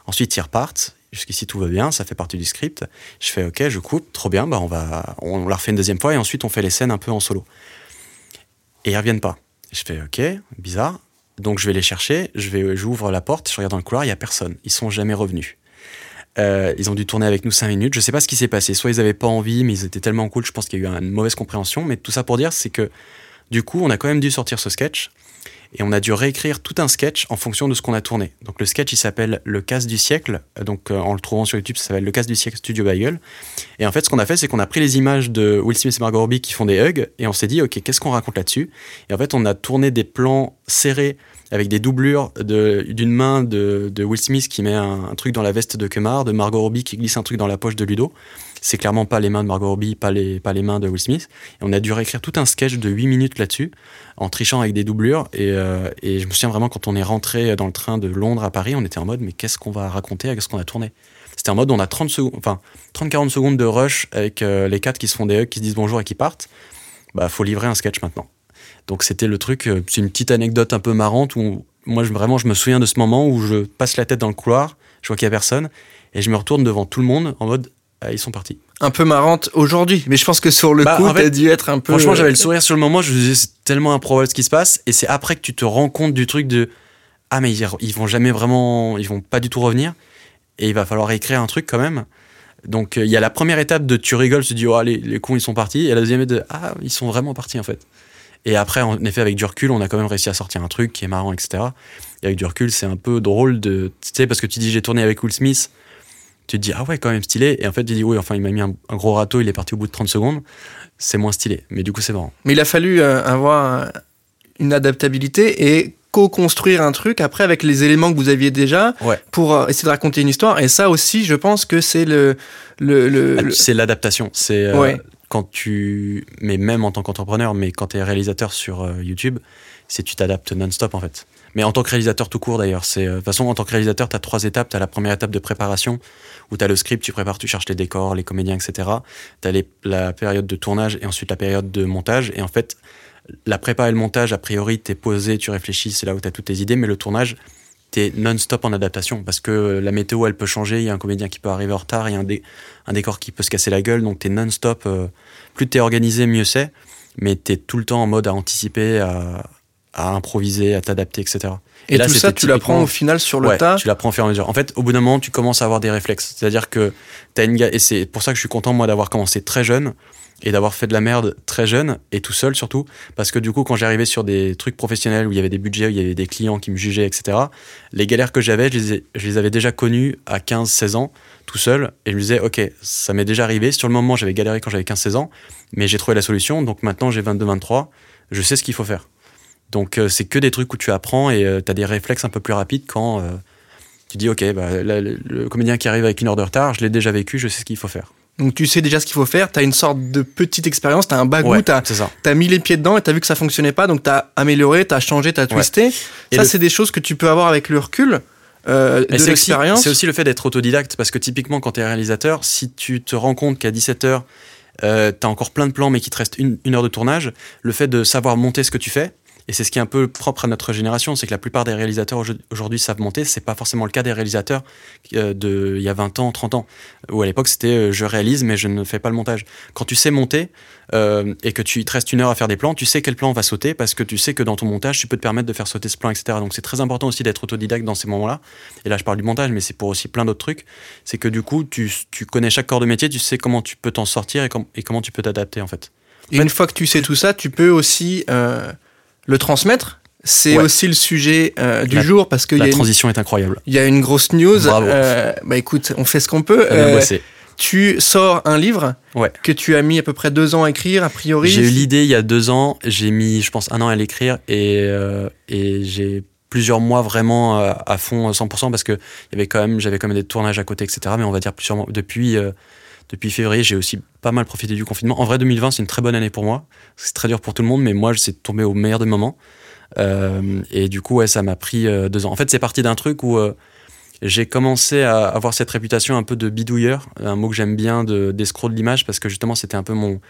Ensuite, ils repartent. Jusqu'ici, tout va bien, ça fait partie du script. Je fais OK, je coupe, trop bien, bah on, va, on la refait une deuxième fois et ensuite on fait les scènes un peu en solo. Et ils reviennent pas. Je fais OK, bizarre. Donc je vais les chercher, je vais, j'ouvre la porte, je regarde dans le couloir, il y a personne. Ils sont jamais revenus. Euh, ils ont dû tourner avec nous 5 minutes. Je sais pas ce qui s'est passé. Soit ils avaient pas envie, mais ils étaient tellement cool. Je pense qu'il y a eu une mauvaise compréhension. Mais tout ça pour dire, c'est que du coup, on a quand même dû sortir ce sketch et on a dû réécrire tout un sketch en fonction de ce qu'on a tourné. Donc le sketch il s'appelle Le casse du siècle, donc euh, en le trouvant sur YouTube ça s'appelle Le casse du siècle Studio Bagel. Et en fait ce qu'on a fait c'est qu'on a pris les images de Will Smith et Margot Robbie qui font des hugs et on s'est dit ok qu'est-ce qu'on raconte là-dessus? Et en fait on a tourné des plans serrés avec des doublures d'une main de, Will Smith qui met un, truc dans la veste de Kemar, de Margot Robbie qui glisse un truc dans la poche de Ludo. C'est clairement pas les mains de Margot Robbie, pas les, pas les mains de Will Smith. Et on a dû réécrire tout un sketch de 8 minutes là-dessus, en trichant avec des doublures. Et, euh, et, je me souviens vraiment quand on est rentré dans le train de Londres à Paris, on était en mode, mais qu'est-ce qu'on va raconter avec ce qu'on a tourné? C'était en mode, on a 30 secondes, enfin, 30-40 secondes de rush avec euh, les quatre qui se font des hugs, qui se disent bonjour et qui partent. Bah, faut livrer un sketch maintenant. Donc c'était le truc, euh, c'est une petite anecdote un peu marrante où moi vraiment je me souviens de ce moment où je passe la tête dans le couloir, je vois qu'il y a personne et je me retourne devant tout le monde en mode ils sont partis. Un peu marrante aujourd'hui, mais je pense que sur le bah, coup, t'as dû être un peu. Franchement, j'avais le sourire sur le moment. Je me disais, c'est tellement improbable ce qui se passe. Et c'est après que tu te rends compte du truc de ah mais ils, vont jamais vraiment, ils vont pas du tout revenir. Et il va falloir écrire un truc quand même. Donc euh, il y a la première étape de tu rigoles, tu dis oh les, les cons ils sont partis. Et la deuxième est de ah ils sont vraiment partis en fait. Et après, en effet, avec du recul, on a quand même réussi à sortir un truc qui est marrant, etc. Et avec du recul, c'est un peu drôle de, tu sais, parce que tu dis j'ai tourné avec Will Smith, tu te dis ah ouais quand même stylé. Et en fait tu dis oui enfin il m'a mis un, gros râteau il est parti au bout de 30 secondes. C'est moins stylé. Mais du coup c'est marrant mais il a fallu euh, avoir une adaptabilité et co-construire un truc après avec les éléments que vous aviez déjà pour euh, essayer de raconter une histoire. Et ça aussi je pense que c'est le, le, ah, c'est l'adaptation. C'est euh, quand tu mais même en tant qu'entrepreneur mais quand tu es réalisateur sur YouTube c'est tu t'adaptes non-stop en fait mais en tant que réalisateur tout court d'ailleurs, c'est de toute façon en tant que réalisateur, tu as trois étapes, tu as la première étape de préparation où tu as le script, tu prépares, tu cherches les décors, les comédiens, etc. Tu as la période de tournage et ensuite la période de montage. Et en fait, la prépa et le montage, a priori, tu es posé, tu réfléchis, c'est là où tu as toutes tes idées, mais le tournage, tu es non-stop en adaptation parce que la météo, elle peut changer, il y a un comédien qui peut arriver en retard, il y a un, décor qui peut se casser la gueule, donc tu es non-stop. Euh, plus tu es organisé, mieux c'est, mais tu es tout le temps en mode à anticiper, à, à improviser, à t'adapter, etc. Et, là, tout ça, tu l'apprends au final sur le tas Tu l'apprends au fur et à mesure. En fait, au bout d'un moment, tu commences à avoir des réflexes. C'est-à-dire que t'as une et c'est pour ça que je suis content moi d'avoir commencé très jeune et d'avoir fait de la merde très jeune et tout seul surtout parce que du coup quand j'arrivais sur des trucs professionnels où il y avait des budgets où il y avait des clients qui me jugeaient etc les galères que j'avais je les, je les avais déjà connues à 15-16 ans tout seul et je me disais ok ça m'est déjà arrivé sur le moment j'avais galéré quand j'avais 15-16 ans mais j'ai trouvé la solution donc maintenant j'ai 22-23 je sais ce qu'il faut faire donc euh, c'est que des trucs où tu apprends et euh, tu as des réflexes un peu plus rapides quand euh, tu dis ok, bah, le comédien qui arrive avec une heure de retard, je l'ai déjà vécu, je sais ce qu'il faut faire. Donc tu sais déjà ce qu'il faut faire, tu as une sorte de petite expérience, tu as un bagou, tu as, mis les pieds dedans et tu as vu que ça fonctionnait pas, donc tu as amélioré, tu as changé, tu as twisté. Et ça, c'est des choses que tu peux avoir avec le recul. Euh, de l'expérience. C'est aussi le fait d'être autodidacte, parce que typiquement, quand tu es réalisateur, si tu te rends compte qu'à 17h, euh, tu as encore plein de plans, mais qu'il te reste une, heure de tournage, le fait de savoir monter ce que tu fais, et c'est ce qui est un peu propre à notre génération, c'est que la plupart des réalisateurs aujourd'hui savent monter. C'est pas forcément le cas des réalisateurs euh, de il y a 20 ans, 30 ans, où à l'époque c'était euh, je réalise mais je ne fais pas le montage. Quand tu sais monter euh, et que tu te restes une heure à faire des plans, tu sais quel plan va sauter parce que tu sais que dans ton montage tu peux te permettre de faire sauter ce plan, etc. Donc c'est très important aussi d'être autodidacte dans ces moments-là. Et là je parle du montage, mais c'est pour aussi plein d'autres trucs. C'est que du coup tu, tu, connais chaque corps de métier, tu sais comment tu peux t'en sortir et, et, comment tu peux t'adapter en fait. Et une fois que tu sais tout ça, tu peux aussi le transmettre. C'est aussi le sujet euh, du jour parce que la transition est incroyable. Il y a une grosse news. Euh, bah écoute, on fait ce qu'on peut. Euh, tu sors un livre que tu as mis à peu près deux ans à écrire, a priori. J'ai eu l'idée il y a deux ans. J'ai mis, je pense, un an à l'écrire et, et j'ai plusieurs mois vraiment à, fond 100% parce que y avait quand même j'avais quand même des tournages à côté etc mais on va dire plusieurs mois depuis depuis février j'ai aussi pas mal profité du confinement. En vrai 2020 c'est une très bonne année pour moi. C'est très dur pour tout le monde mais moi c'est tombé au meilleur des moments. Et du coup ça m'a pris deux ans. En fait c'est parti d'un truc où j'ai commencé à avoir cette réputation un peu de bidouilleur, un mot que j'aime bien d'escroc de, l'image parce que justement c'était un peu mon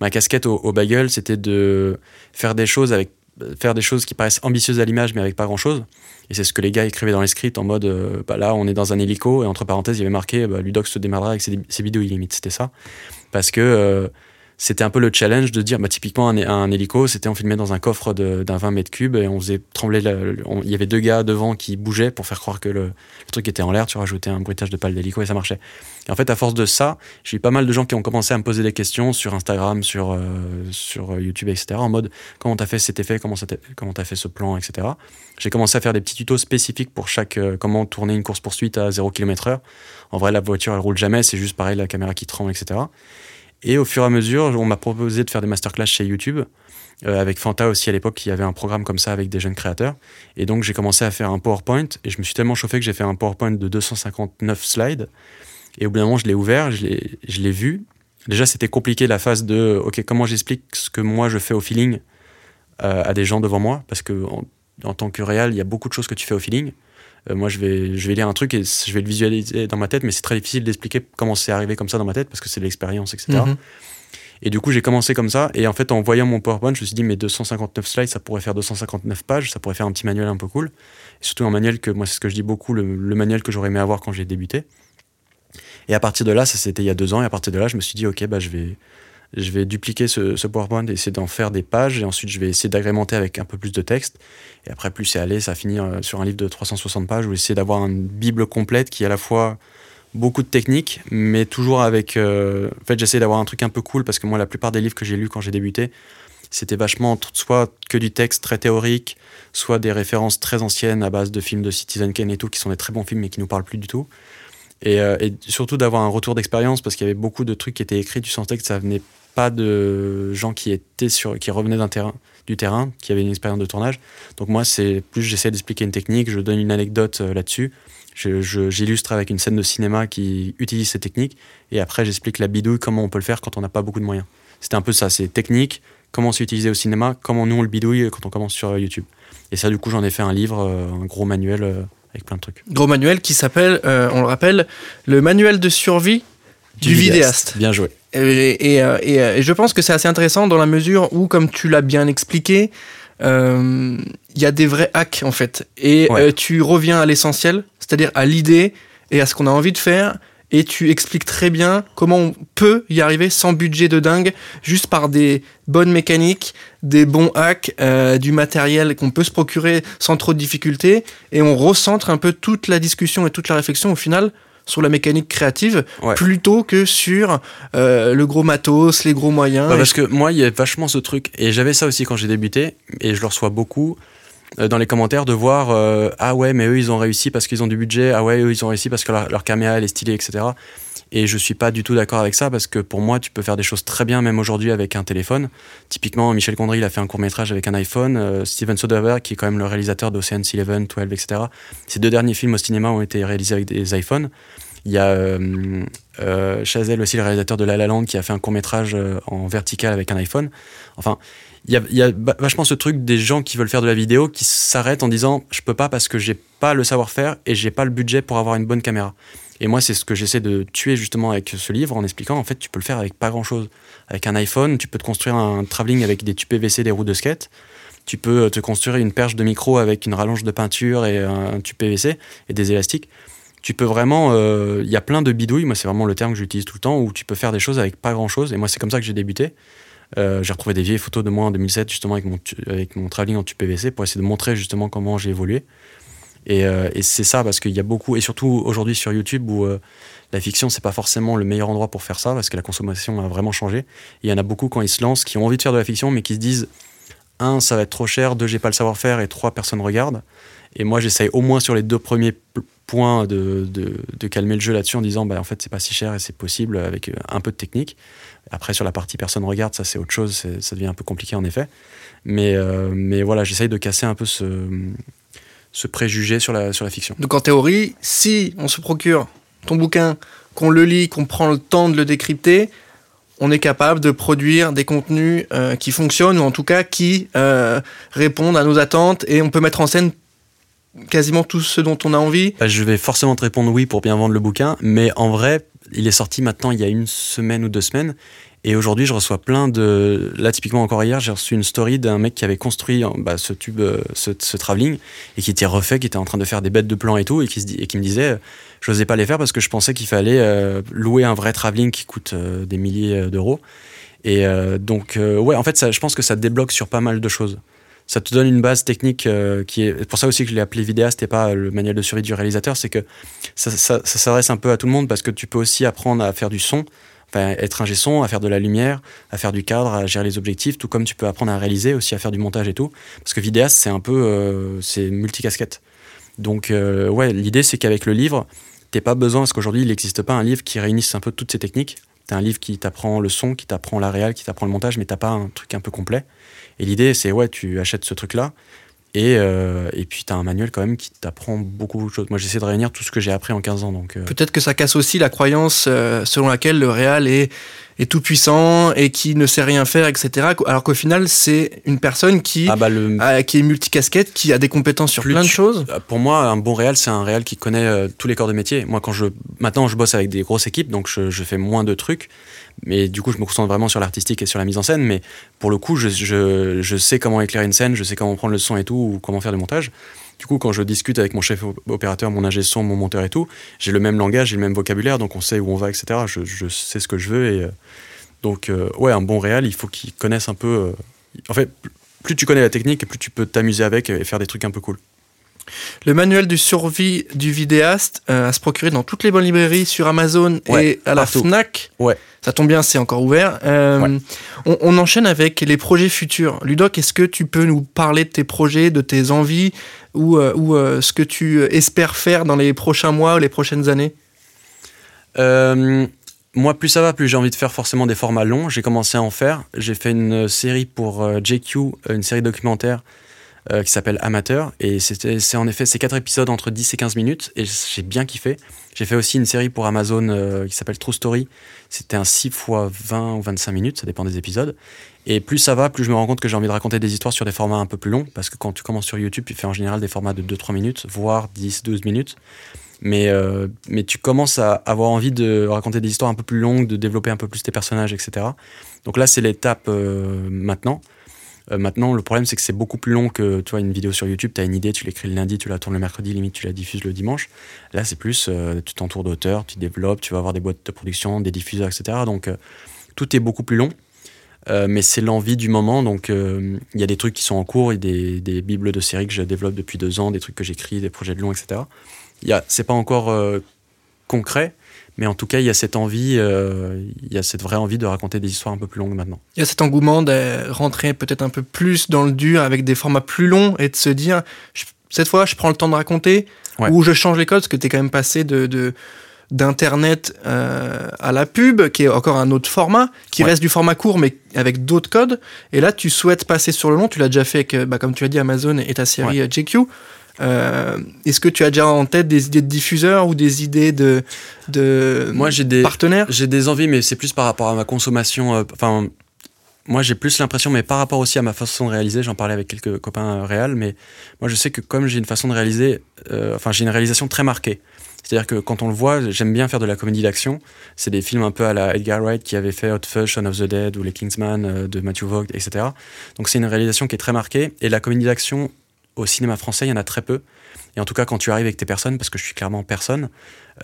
ma casquette au, bagel, c'était de faire des choses avec faire des choses qui paraissent ambitieuses à l'image mais avec pas grand chose. Et c'est ce que les gars écrivaient dans les scripts en mode euh, bah là on est dans un hélico et entre parenthèses il y avait marqué bah, Ludox se démarrera avec ses, vidéos illimite, c'était ça. Parce que euh, c'était un peu le challenge de dire, bah, typiquement, un, hélico, c'était on filmait dans un coffre d'un 20 mètres cubes et on faisait trembler. il y avait deux gars devant qui bougeaient pour faire croire que le, truc était en l'air. Tu rajoutais un bruitage de pales d'hélico et ça marchait. Et en fait, à force de ça, j'ai eu pas mal de gens qui ont commencé à me poser des questions sur Instagram, sur, euh, sur YouTube, etc. En mode, comment t'as fait cet effet, comment t'as fait ce plan, etc. J'ai commencé à faire des petits tutos spécifiques pour chaque, euh, comment tourner une course poursuite à 0 km heure. En vrai, la voiture, elle roule jamais, c'est juste pareil, la caméra qui tremble, etc. Et au fur et à mesure, on m'a proposé de faire des masterclass chez YouTube. Euh, avec Fanta aussi à l'époque, y avait un programme comme ça avec des jeunes créateurs. Et donc j'ai commencé à faire un PowerPoint et je me suis tellement chauffé que j'ai fait un PowerPoint de 259 slides. Et au bout d'un moment, je l'ai ouvert, je l'ai vu. Déjà, c'était compliqué la phase de OK, comment j'explique ce que moi je fais au feeling euh, à des gens devant moi? Parce que en, tant que réal, il y a beaucoup de choses que tu fais au feeling. Euh, moi, je vais, je vais lire un truc et je vais le visualiser dans ma tête, mais c'est très difficile d'expliquer comment c'est arrivé comme ça dans ma tête parce que c'est de l'expérience, etc. Mhm. Et du coup, j'ai commencé comme ça. Et en fait, en voyant mon PowerPoint, je me suis dit, mais 259 slides, ça pourrait faire 259 pages, ça pourrait faire un petit manuel un peu cool. Et surtout un manuel que, moi, c'est ce que je dis beaucoup, le, manuel que j'aurais aimé avoir quand j'ai débuté. Et à partir de là, ça c'était il y a deux ans, et à partir de là, je me suis dit, ok, bah, je vais, je vais dupliquer ce, PowerPoint et essayer d'en faire des pages. Et ensuite, je vais essayer d'agrémenter avec un peu plus de texte. Et après, plus c'est allé, ça va finir euh, sur un livre de 360 pages où essayer d'avoir une Bible complète qui est à la fois beaucoup de techniques, mais toujours avec. Euh, en fait, j'essaie d'avoir un truc un peu cool parce que moi, la plupart des livres que j'ai lus quand j'ai débuté, c'était vachement soit que du texte très théorique, soit des références très anciennes à base de films de Citizen Kane et tout, qui sont des très bons films mais qui nous parlent plus du tout. Et, euh, et surtout d'avoir un retour d'expérience parce qu'il y avait beaucoup de trucs qui étaient écrits, tu sentais que ça venait pas de gens qui étaient sur, qui revenaient d'un terrain, du terrain, qui avaient une expérience de tournage. Donc moi, c'est plus j'essaie d'expliquer une technique, je donne une anecdote euh, là-dessus, j'illustre avec une scène de cinéma qui utilise ces techniques, et après j'explique la bidouille, comment on peut le faire quand on n'a pas beaucoup de moyens. C'était un peu ça, c'est technique, comment c'est utilisé au cinéma, comment nous on le bidouille quand on commence sur YouTube. Et ça, du coup, j'en ai fait un livre, euh, un gros manuel euh, avec plein de trucs. Gros manuel qui s'appelle, on le rappelle, le manuel de survie du, vidéaste. Bien joué. Et, euh, et, je pense que c'est assez intéressant dans la mesure où, comme tu l'as bien expliqué, euh, il y a des vrais hacks en fait. Et euh, tu reviens à l'essentiel, c'est-à-dire à, l'idée et à ce qu'on a envie de faire. Et tu expliques très bien comment on peut y arriver sans budget de dingue, juste par des bonnes mécaniques, des bons hacks, du matériel qu'on peut se procurer sans trop de difficultés. Et on recentre un peu toute la discussion et toute la réflexion au final sur la mécanique créative plutôt que sur euh, le gros matos, les gros moyens. parce que moi, il y a vachement ce truc, et j'avais ça aussi quand j'ai débuté, et je le reçois beaucoup euh, dans les commentaires de voir euh, ah ouais, mais eux ils ont réussi parce qu'ils ont du budget, ah ouais, eux ils ont réussi parce que leur, leur caméra elle est stylée, etc. Et je suis pas du tout d'accord avec ça parce que pour moi, tu peux faire des choses très bien, même aujourd'hui, avec un téléphone. Typiquement, Michel Gondry, il a fait un court métrage avec un iPhone. Euh, Steven Soderbergh, qui est quand même le réalisateur d'Ocean's Eleven, 12, etc. Ces deux derniers films au cinéma ont été réalisés avec des iPhones. Il y a euh, euh, Chazelle aussi, le réalisateur de La La Land, qui a fait un court métrage en vertical avec un iPhone. Enfin, il y, a, y a, vachement ce truc des gens qui veulent faire de la vidéo qui s'arrêtent en disant je peux pas parce que j'ai pas le savoir-faire et j'ai pas le budget pour avoir une bonne caméra. Et moi, c'est ce que j'essaie de tuer justement avec ce livre en expliquant en fait, tu peux le faire avec pas grand chose. Avec un iPhone, tu peux te construire un travelling avec des tubes PVC, des roues de skate. Tu peux te construire une perche de micro avec une rallonge de peinture et un tube PVC et des élastiques. Tu peux vraiment. Il euh, y a plein de bidouilles, moi, c'est vraiment le terme que j'utilise tout le temps, où tu peux faire des choses avec pas grand chose. Et moi, c'est comme ça que j'ai débuté. Euh, j'ai retrouvé des vieilles photos de moi en 2007, justement, avec mon, avec mon travelling en tube PVC, pour essayer de montrer justement comment j'ai évolué. Euh, et, c'est ça, parce qu'il y a beaucoup, et surtout aujourd'hui sur YouTube, où euh, la fiction, c'est pas forcément le meilleur endroit pour faire ça, parce que la consommation a vraiment changé. il y en a beaucoup quand ils se lancent, qui ont envie de faire de la fiction, mais qui se disent un, ça va être trop cher, deux, j'ai pas le savoir-faire, et trois, personne regarde. Et moi, j'essaye au moins sur les deux premiers points de, calmer le jeu là-dessus en disant, bah, en fait, c'est pas si cher et c'est possible avec euh, un peu de technique. Après, sur la partie personne regarde, ça, c'est autre chose, ça devient un peu compliqué en effet. Mais voilà, j'essaye de casser un peu ce ce préjugé sur la, sur la fiction. Donc en théorie, si on se procure ton bouquin, qu'on le lit, qu'on prend le temps de le décrypter, on est capable de produire des contenus euh, qui fonctionnent ou en tout cas qui euh, répondent à nos attentes et on peut mettre en scène quasiment tout ce dont on a envie. Bah, je vais forcément te répondre oui pour bien vendre le bouquin, mais en vrai, il est sorti maintenant il y a une semaine ou deux semaines et aujourd'hui, je reçois plein de. Là, typiquement, encore hier, j'ai reçu une story d'un mec qui avait construit bah, ce tube, euh, ce, ce, travelling, et qui était refait, qui était en train de faire des bêtes de plans et tout, et qui, se, et qui me disait je n'osais pas les faire parce que je pensais qu'il fallait euh, louer un vrai travelling qui coûte euh, des milliers d'euros. Et donc, ouais, en fait, je pense que ça débloque sur pas mal de choses. Ça te donne une base technique qui est. Pour ça aussi que je l'ai appelé vidéaste et pas le manuel de survie du réalisateur, c'est que ça s'adresse un peu à tout le monde parce que tu peux aussi apprendre à faire du son être un son, à faire de la lumière, à faire du cadre, à gérer les objectifs, tout comme tu peux apprendre à réaliser, aussi à faire du montage et tout. Parce que vidéaste, c'est un peu, euh, c'est multicasquette. Donc, euh, ouais, l'idée, c'est qu'avec le livre, t'es pas besoin, parce qu'aujourd'hui, il n'existe pas un livre qui réunisse un peu toutes ces techniques. T'as un livre qui t'apprend le son, qui t'apprend la réal, qui t'apprend le montage, mais t'as pas un truc un peu complet. Et l'idée, c'est, ouais, tu achètes ce truc-là, et, euh, et puis, tu as un manuel quand même qui t'apprend beaucoup, de choses. Moi, j'essaie de réunir tout ce que j'ai appris en 15 ans. Donc, euh. Peut-être que ça casse aussi la croyance euh, selon laquelle le Real est, est tout puissant et qui ne sait rien faire, etc. Alors qu'au final, c'est une personne qui, ah bah qui est multicasquette, qui a des compétences sur plein de choses. Pour moi, un bon Real, c'est un Real qui connaît tous les corps de métier. Moi, quand je, maintenant, je bosse avec des grosses équipes, donc je, je fais moins de trucs. Mais du coup, je me concentre vraiment sur l'artistique et sur la mise en scène. Mais pour le coup, je, je, je, sais comment éclairer une scène, je sais comment prendre le son et tout, ou comment faire du montage. Du coup, quand je discute avec mon chef opérateur, mon ingé son, mon monteur et tout, j'ai le même langage, j'ai le même vocabulaire, donc on sait où on va, etc. Je, je sais ce que je veux. Et, euh, donc, euh, ouais, un bon réal, il faut qu'il connaisse un peu. Euh, en fait, plus tu connais la technique, plus tu peux t'amuser avec et faire des trucs un peu cool. Le manuel du survie du vidéaste euh, à se procurer dans toutes les bonnes librairies, sur Amazon et à la Fnac. Ouais. Ça tombe bien, c'est encore ouvert. Euh, on, enchaîne avec les projets futurs. Ludoc, est-ce que tu peux nous parler de tes projets, de tes envies ou, euh, ou ce que tu espères faire dans les prochains mois ou les prochaines années? Moi, plus ça va, plus j'ai envie de faire forcément des formats longs. J'ai commencé à en faire. J'ai fait une série pour JQ, une série documentaire euh, qui s'appelle Amateur. Et c'est en effet ces quatre épisodes entre 10 et 15 minutes. Et j'ai bien kiffé. J'ai fait aussi une série pour Amazon euh, qui s'appelle True Story. C'était un 6 fois 20 ou 25 minutes, ça dépend des épisodes. Et plus ça va, plus je me rends compte que j'ai envie de raconter des histoires sur des formats un peu plus longs. Parce que quand tu commences sur YouTube, tu fais en général des formats de 2-3 minutes, voire 10-12 minutes. Mais, euh, mais tu commences à avoir envie de raconter des histoires un peu plus longues, de développer un peu plus tes personnages, etc. Donc là, c'est l'étape maintenant. Euh, maintenant, le problème, c'est que c'est beaucoup plus long que tu vois, une vidéo sur YouTube. Tu as une idée, tu l'écris le lundi, tu la tournes le mercredi, limite tu la diffuses le dimanche. Là, c'est plus, euh, tu t'entoures d'auteurs, tu développes, tu vas avoir des boîtes de production, des diffuseurs, etc. Donc, euh, tout est beaucoup plus long. mais c'est l'envie du moment. Donc, il y a des trucs qui sont en cours, a des, des, bibles de séries que je développe depuis deux ans, des trucs que j'écris, des projets de long, etc. C'est pas encore concret, mais en tout cas, il y a cette envie, euh, il y a cette vraie envie de raconter des histoires un peu plus longues maintenant. Il y a cet engouement de rentrer peut-être un peu plus dans le dur avec des formats plus longs et de se dire, cette fois, je prends le temps de raconter ou je change les codes, parce que tu es quand même passé de, d'internet euh, à la pub, qui est encore un autre format, qui reste du format court mais avec d'autres codes. Et là, tu souhaites passer sur le long. Tu l'as déjà fait avec, bah, comme tu as dit, Amazon et ta série ouais. JQ. Euh, est-ce que tu as déjà en tête des idées de diffuseurs ou des idées de, de moi, des, partenaires? J'ai des envies, mais c'est plus par rapport à ma consommation. Euh, enfin, moi, j'ai plus l'impression, mais par rapport aussi à ma façon de réaliser, j'en parlais avec quelques copains euh, réels, mais moi, je sais que comme j'ai une façon de réaliser, enfin, j'ai une réalisation très marquée. C'est-à-dire que quand on le voit, j'aime bien faire de la comédie d'action. C'est des films un peu à la Edgar Wright qui avait fait Hot Fuzz, Shaun of the Dead ou Les Kingsman de Matthew Vaughn, etc. Donc c'est une réalisation qui est très marquée. Et la comédie d'action, au cinéma français, il y en a très peu. Et en tout cas, quand tu arrives avec tes personnes, parce que je suis clairement personne,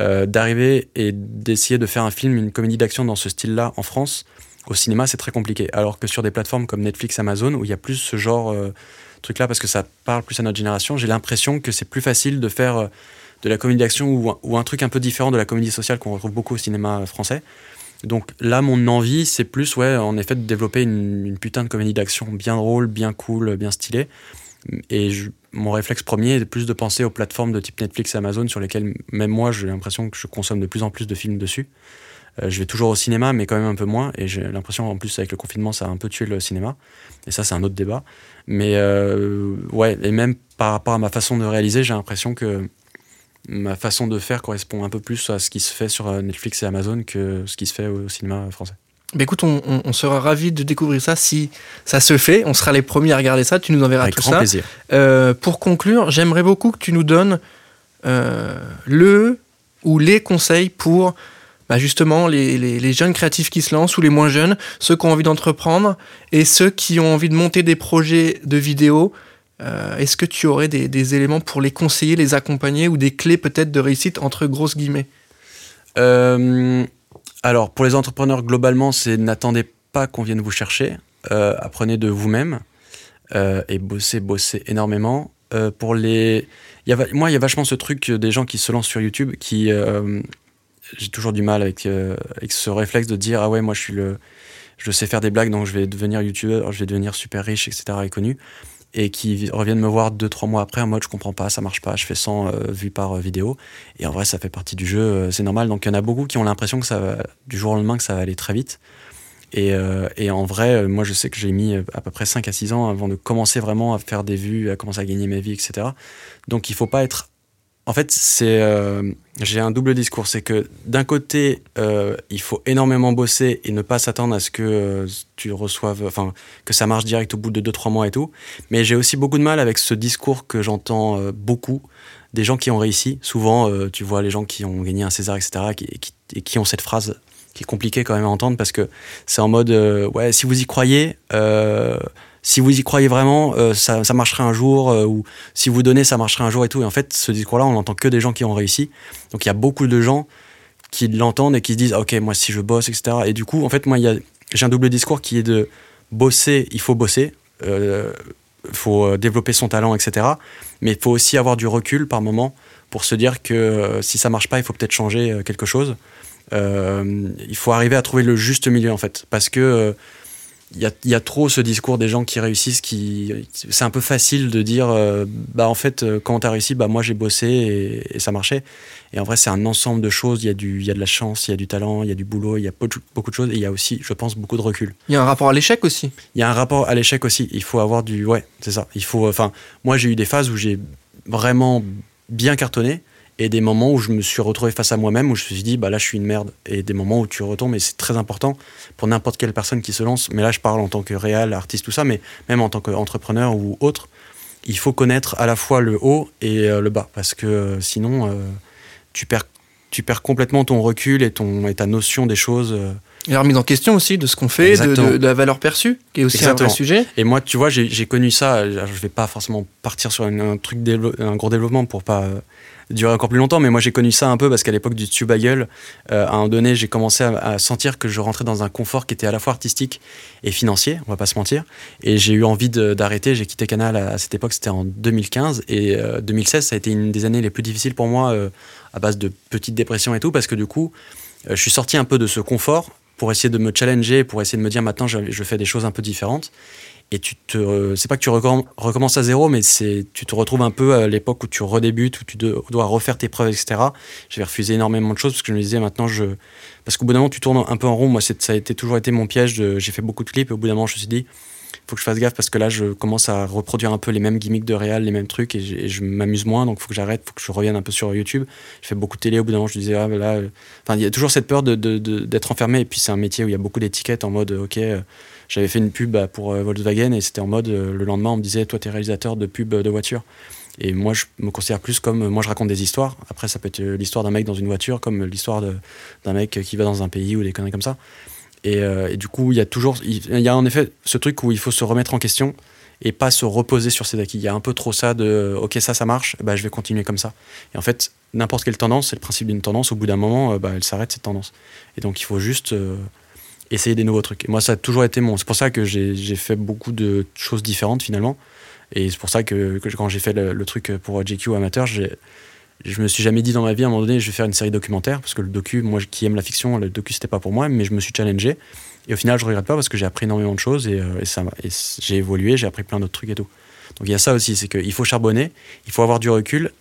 euh, d'arriver et d'essayer de faire un film, une comédie d'action dans ce style-là en France, au cinéma, c'est très compliqué. Alors que sur des plateformes comme Netflix, Amazon, où il y a plus ce genre euh, truc-là, parce que ça parle plus à notre génération, j'ai l'impression que c'est plus facile de faire euh, de la comédie d'action ou, un truc un peu différent de la comédie sociale qu'on retrouve beaucoup au cinéma français. Donc là, mon envie, c'est plus, ouais, en effet, de développer une, une putain de comédie d'action bien drôle, bien cool, bien stylée, et mon réflexe premier est plus de penser aux plateformes de type Netflix et Amazon sur lesquelles même moi j'ai l'impression que je consomme de plus en plus de films dessus. je vais toujours au cinéma, mais quand même un peu moins. Et j'ai l'impression, en plus, avec le confinement, ça a un peu tué le cinéma. Et ça, c'est un autre débat. Mais ouais, et même par rapport à ma façon de réaliser, j'ai l'impression que ma façon de faire correspond un peu plus à ce qui se fait sur Netflix et Amazon que ce qui se fait au cinéma français. Bah écoute, on, sera ravis de découvrir ça si ça se fait. On sera les premiers à regarder ça. Tu nous enverras Avec tout grand ça. plaisir. Euh, pour conclure, j'aimerais beaucoup que tu nous donnes euh, le ou les conseils pour bah justement les, les, jeunes créatifs qui se lancent ou les moins jeunes, ceux qui ont envie d'entreprendre et ceux qui ont envie de monter des projets de vidéos. Euh, Est-ce que tu aurais des, des, éléments pour les conseiller, les accompagner ou des clés peut-être de réussite entre grosses guillemets? Euh, alors, pour les entrepreneurs, globalement, c'est n'attendez pas qu'on vienne vous chercher. Euh, apprenez de vous-même euh, et bossez, bossez énormément. Euh, pour les, moi, il y a vachement ce truc des gens qui se lancent sur YouTube qui, j'ai toujours du mal avec, avec ce réflexe de dire ah ouais, moi je suis le, je sais faire des blagues donc je vais devenir YouTubeur, je vais devenir super riche, etc. et connu et qui reviennent me voir deux trois mois après en mode je comprends pas ça marche pas je fais 100 euh, vues par euh, vidéo. Et en vrai ça fait partie du jeu euh, c'est normal. Donc il y en a beaucoup qui ont l'impression que ça va, du jour au lendemain que ça va aller très vite. Et, et en vrai moi je sais que j'ai mis à peu près 5 à 6 ans avant de commencer vraiment à faire des vues à commencer à gagner ma vie etc donc il faut pas être en fait, c'est euh, j'ai un double discours. C'est que d'un côté, euh, il faut énormément bosser et ne pas s'attendre à ce que euh, tu reçoives, enfin, que ça marche direct au bout de 2-3 mois et tout. Mais j'ai aussi beaucoup de mal avec ce discours que j'entends beaucoup des gens qui ont réussi. Souvent, tu vois les gens qui ont gagné un César, etc., qui, et qui ont cette phrase qui est compliquée quand même à entendre parce que c'est en mode, ouais, si vous y croyez si vous y croyez vraiment, euh, ça, ça, marcherait un jour, euh, ou si vous donnez, ça marcherait un jour et tout. Et en fait, ce discours-là, on l'entend que des gens qui ont réussi. Donc il y a beaucoup de gens qui l'entendent et qui se disent, ok, moi si je bosse, etc. Et du coup, en fait, moi, j'ai un double discours qui est de bosser, il faut bosser, il euh, faut développer son talent, etc. Mais il faut aussi avoir du recul par moment pour se dire que si ça marche pas, il faut peut-être changer quelque chose. il faut arriver à trouver le juste milieu, en fait. Parce que il y a, y a, trop ce discours des gens qui réussissent qui c'est un peu facile de dire euh, bah en fait euh, quand t'as réussi bah moi j'ai bossé et, et, ça marchait. Et en vrai c'est un ensemble de choses. Il y a du il y a de la chance il y a du talent il y a du boulot il y a beaucoup de choses. Et il y a aussi je pense beaucoup de recul. Il y a un rapport à l'échec aussi. Il y a un rapport à l'échec aussi. Il faut avoir du ouais c'est ça. Il faut enfin moi j'ai eu des phases où j'ai vraiment bien cartonné et des moments où je me suis retrouvé face à moi-même, où je me suis dit, bah là, je suis une merde. Et des moments où tu retombes, et c'est très important pour n'importe quelle personne qui se lance. Mais là, je parle en tant que réel, artiste, tout ça, mais même en tant qu'entrepreneur ou autre, il faut connaître à la fois le haut et euh, le bas, parce que euh, sinon, euh, tu, perds, tu perds complètement ton recul et, ton, et ta notion des choses. Et la remise en question aussi de ce qu'on fait, de, la valeur perçue, qui est aussi un vrai sujet. Et moi, tu vois, j'ai connu ça. Je vais pas forcément partir sur un, truc, un gros développement pour pas durer encore plus longtemps, mais moi j'ai connu ça un peu parce qu'à l'époque du Tube euh, à un moment donné, j'ai commencé à, sentir que je rentrais dans un confort qui était à la fois artistique et financier, on va pas se mentir. Et j'ai eu envie d'arrêter, j'ai quitté Canal à, cette époque, c'était en 2015, et 2016, euh, ça a été une des années les plus difficiles pour moi, euh, à base de petites dépressions et tout, parce que du coup, je suis sorti un peu de ce confort pour essayer de me challenger, pour essayer de me dire maintenant je, fais des choses un peu différentes. Et tu te c'est pas que tu recommences à zéro mais c'est tu te retrouves un peu à l'époque où tu redébutes où tu dois refaire tes preuves etc j'avais refusé énormément de choses parce que je me disais maintenant je parce qu'au bout d'un moment tu tournes un peu en rond. Moi ça a été toujours été mon piège j'ai fait beaucoup de clips et au bout d'un moment je me suis dit faut que je fasse gaffe parce que là je commence à reproduire un peu les mêmes gimmicks de réal les mêmes trucs et, je m'amuse moins donc faut que j'arrête faut que je revienne un peu sur YouTube je fais beaucoup de télé au bout d'un moment je disais ah ben là enfin il y a toujours cette peur d'être enfermé et puis c'est un métier où il y a beaucoup d'étiquettes en mode ok j'avais fait une pub bah, pour euh, Volkswagen et c'était en mode euh, le lendemain on me disait toi t'es réalisateur de pub de voiture. Et moi, je me considère plus comme. Moi, je raconte des histoires. Après, ça peut être euh, l'histoire d'un mec dans une voiture, comme l'histoire d'un mec qui va dans un pays ou des conneries comme ça. Et, du coup, il y a toujours. Il y a en effet ce truc où il faut se remettre en question et pas se reposer sur ses acquis. Il y a un peu trop ça de OK, ça, ça marche, bah, je vais continuer comme ça. Et en fait, n'importe quelle tendance, c'est le principe d'une tendance. Au bout d'un moment, bah, elle s'arrête, cette tendance. Et donc, il faut juste essayer des nouveaux trucs. Et moi, ça a toujours été mon. C'est pour ça que j'ai fait beaucoup de choses différentes finalement. Et c'est pour ça que, quand j'ai fait le, truc pour JQ amateur, je me suis jamais dit dans ma vie à un moment donné, je vais faire une série documentaire parce que le docu, moi qui aime la fiction, le docu c'était pas pour moi, mais je me suis challengé. Et au final, je regrette pas parce que j'ai appris énormément de choses et, euh, j'ai évolué, j'ai appris plein d'autres trucs et tout. Donc il y a ça aussi, c'est qu'il faut charbonner, il faut avoir du recul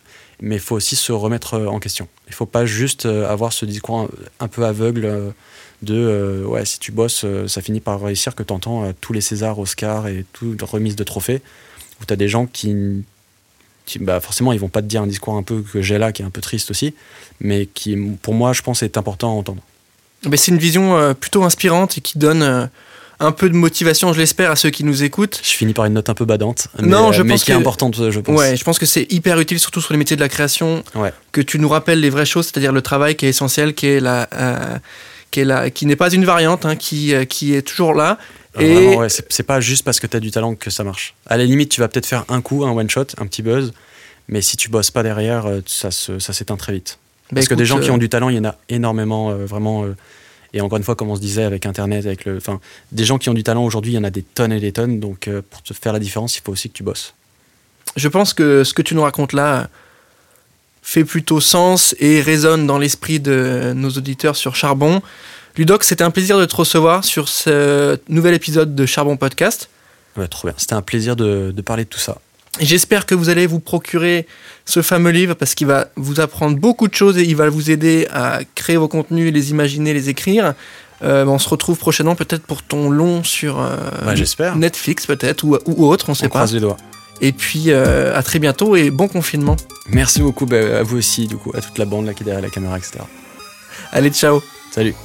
mais il faut aussi se remettre euh, en question. Il faut pas juste euh, avoir ce discours un, peu aveugle de ouais, si tu bosses, ça finit par réussir que tu entends tous les Césars, Oscars et toutes remises de trophées, où tu as des gens qui, qui, bah forcément, ils vont pas te dire un discours un peu que j'ai là, qui est un peu triste aussi, mais qui, pour moi, je pense, est important à entendre. Mais c'est une vision euh, plutôt inspirante et qui donne euh, un peu de motivation, je l'espère, à ceux qui nous écoutent. Je finis par une note un peu badante, mais, Non, je mais pense qui est importante, je pense. Ouais, je pense que c'est hyper utile, surtout sur les métiers de la création, Ouais. que tu nous rappelles les vraies choses, c'est-à-dire le travail qui est essentiel, qui est la, euh, qui est la, qui n'est pas une variante, hein, qui, euh, qui est toujours là. Et Vraiment, ouais, c'est pas juste parce que tu as du talent que ça marche. À la limite, tu vas peut-être faire un coup, un one shot, un petit buzz, mais si tu bosses pas derrière, euh, ça s'éteint très vite. Bah, Parce que des gens qui euh, ont du talent, il y en a énormément, euh, vraiment. euh, et encore une fois, comme on se disait avec Internet, avec le, enfin, des gens qui ont du talent aujourd'hui, il y en a des tonnes et des tonnes. Donc, pour te faire la différence, il faut aussi que tu bosses. je pense que ce que tu nous racontes là fait plutôt sens et résonne dans l'esprit de nos auditeurs sur Charbon. Ludoc, c'était un plaisir de te recevoir sur ce nouvel épisode de Charbon Podcast. Ouais, trop bien. C'était un plaisir de, de parler de tout ça. J'espère que vous allez vous procurer ce fameux livre parce qu'il va vous apprendre beaucoup de choses et il va vous aider à créer vos contenus, les imaginer, les écrire. Euh, on se retrouve prochainement peut-être pour ton long sur euh, J'espère. Netflix peut-être ou, ou autre, on On sait pas. croise les doigts. Et puis euh, à très bientôt et bon confinement. Merci beaucoup bah, à vous aussi, du coup, à toute la bande là qui est derrière la caméra, etc. Allez, ciao Salut.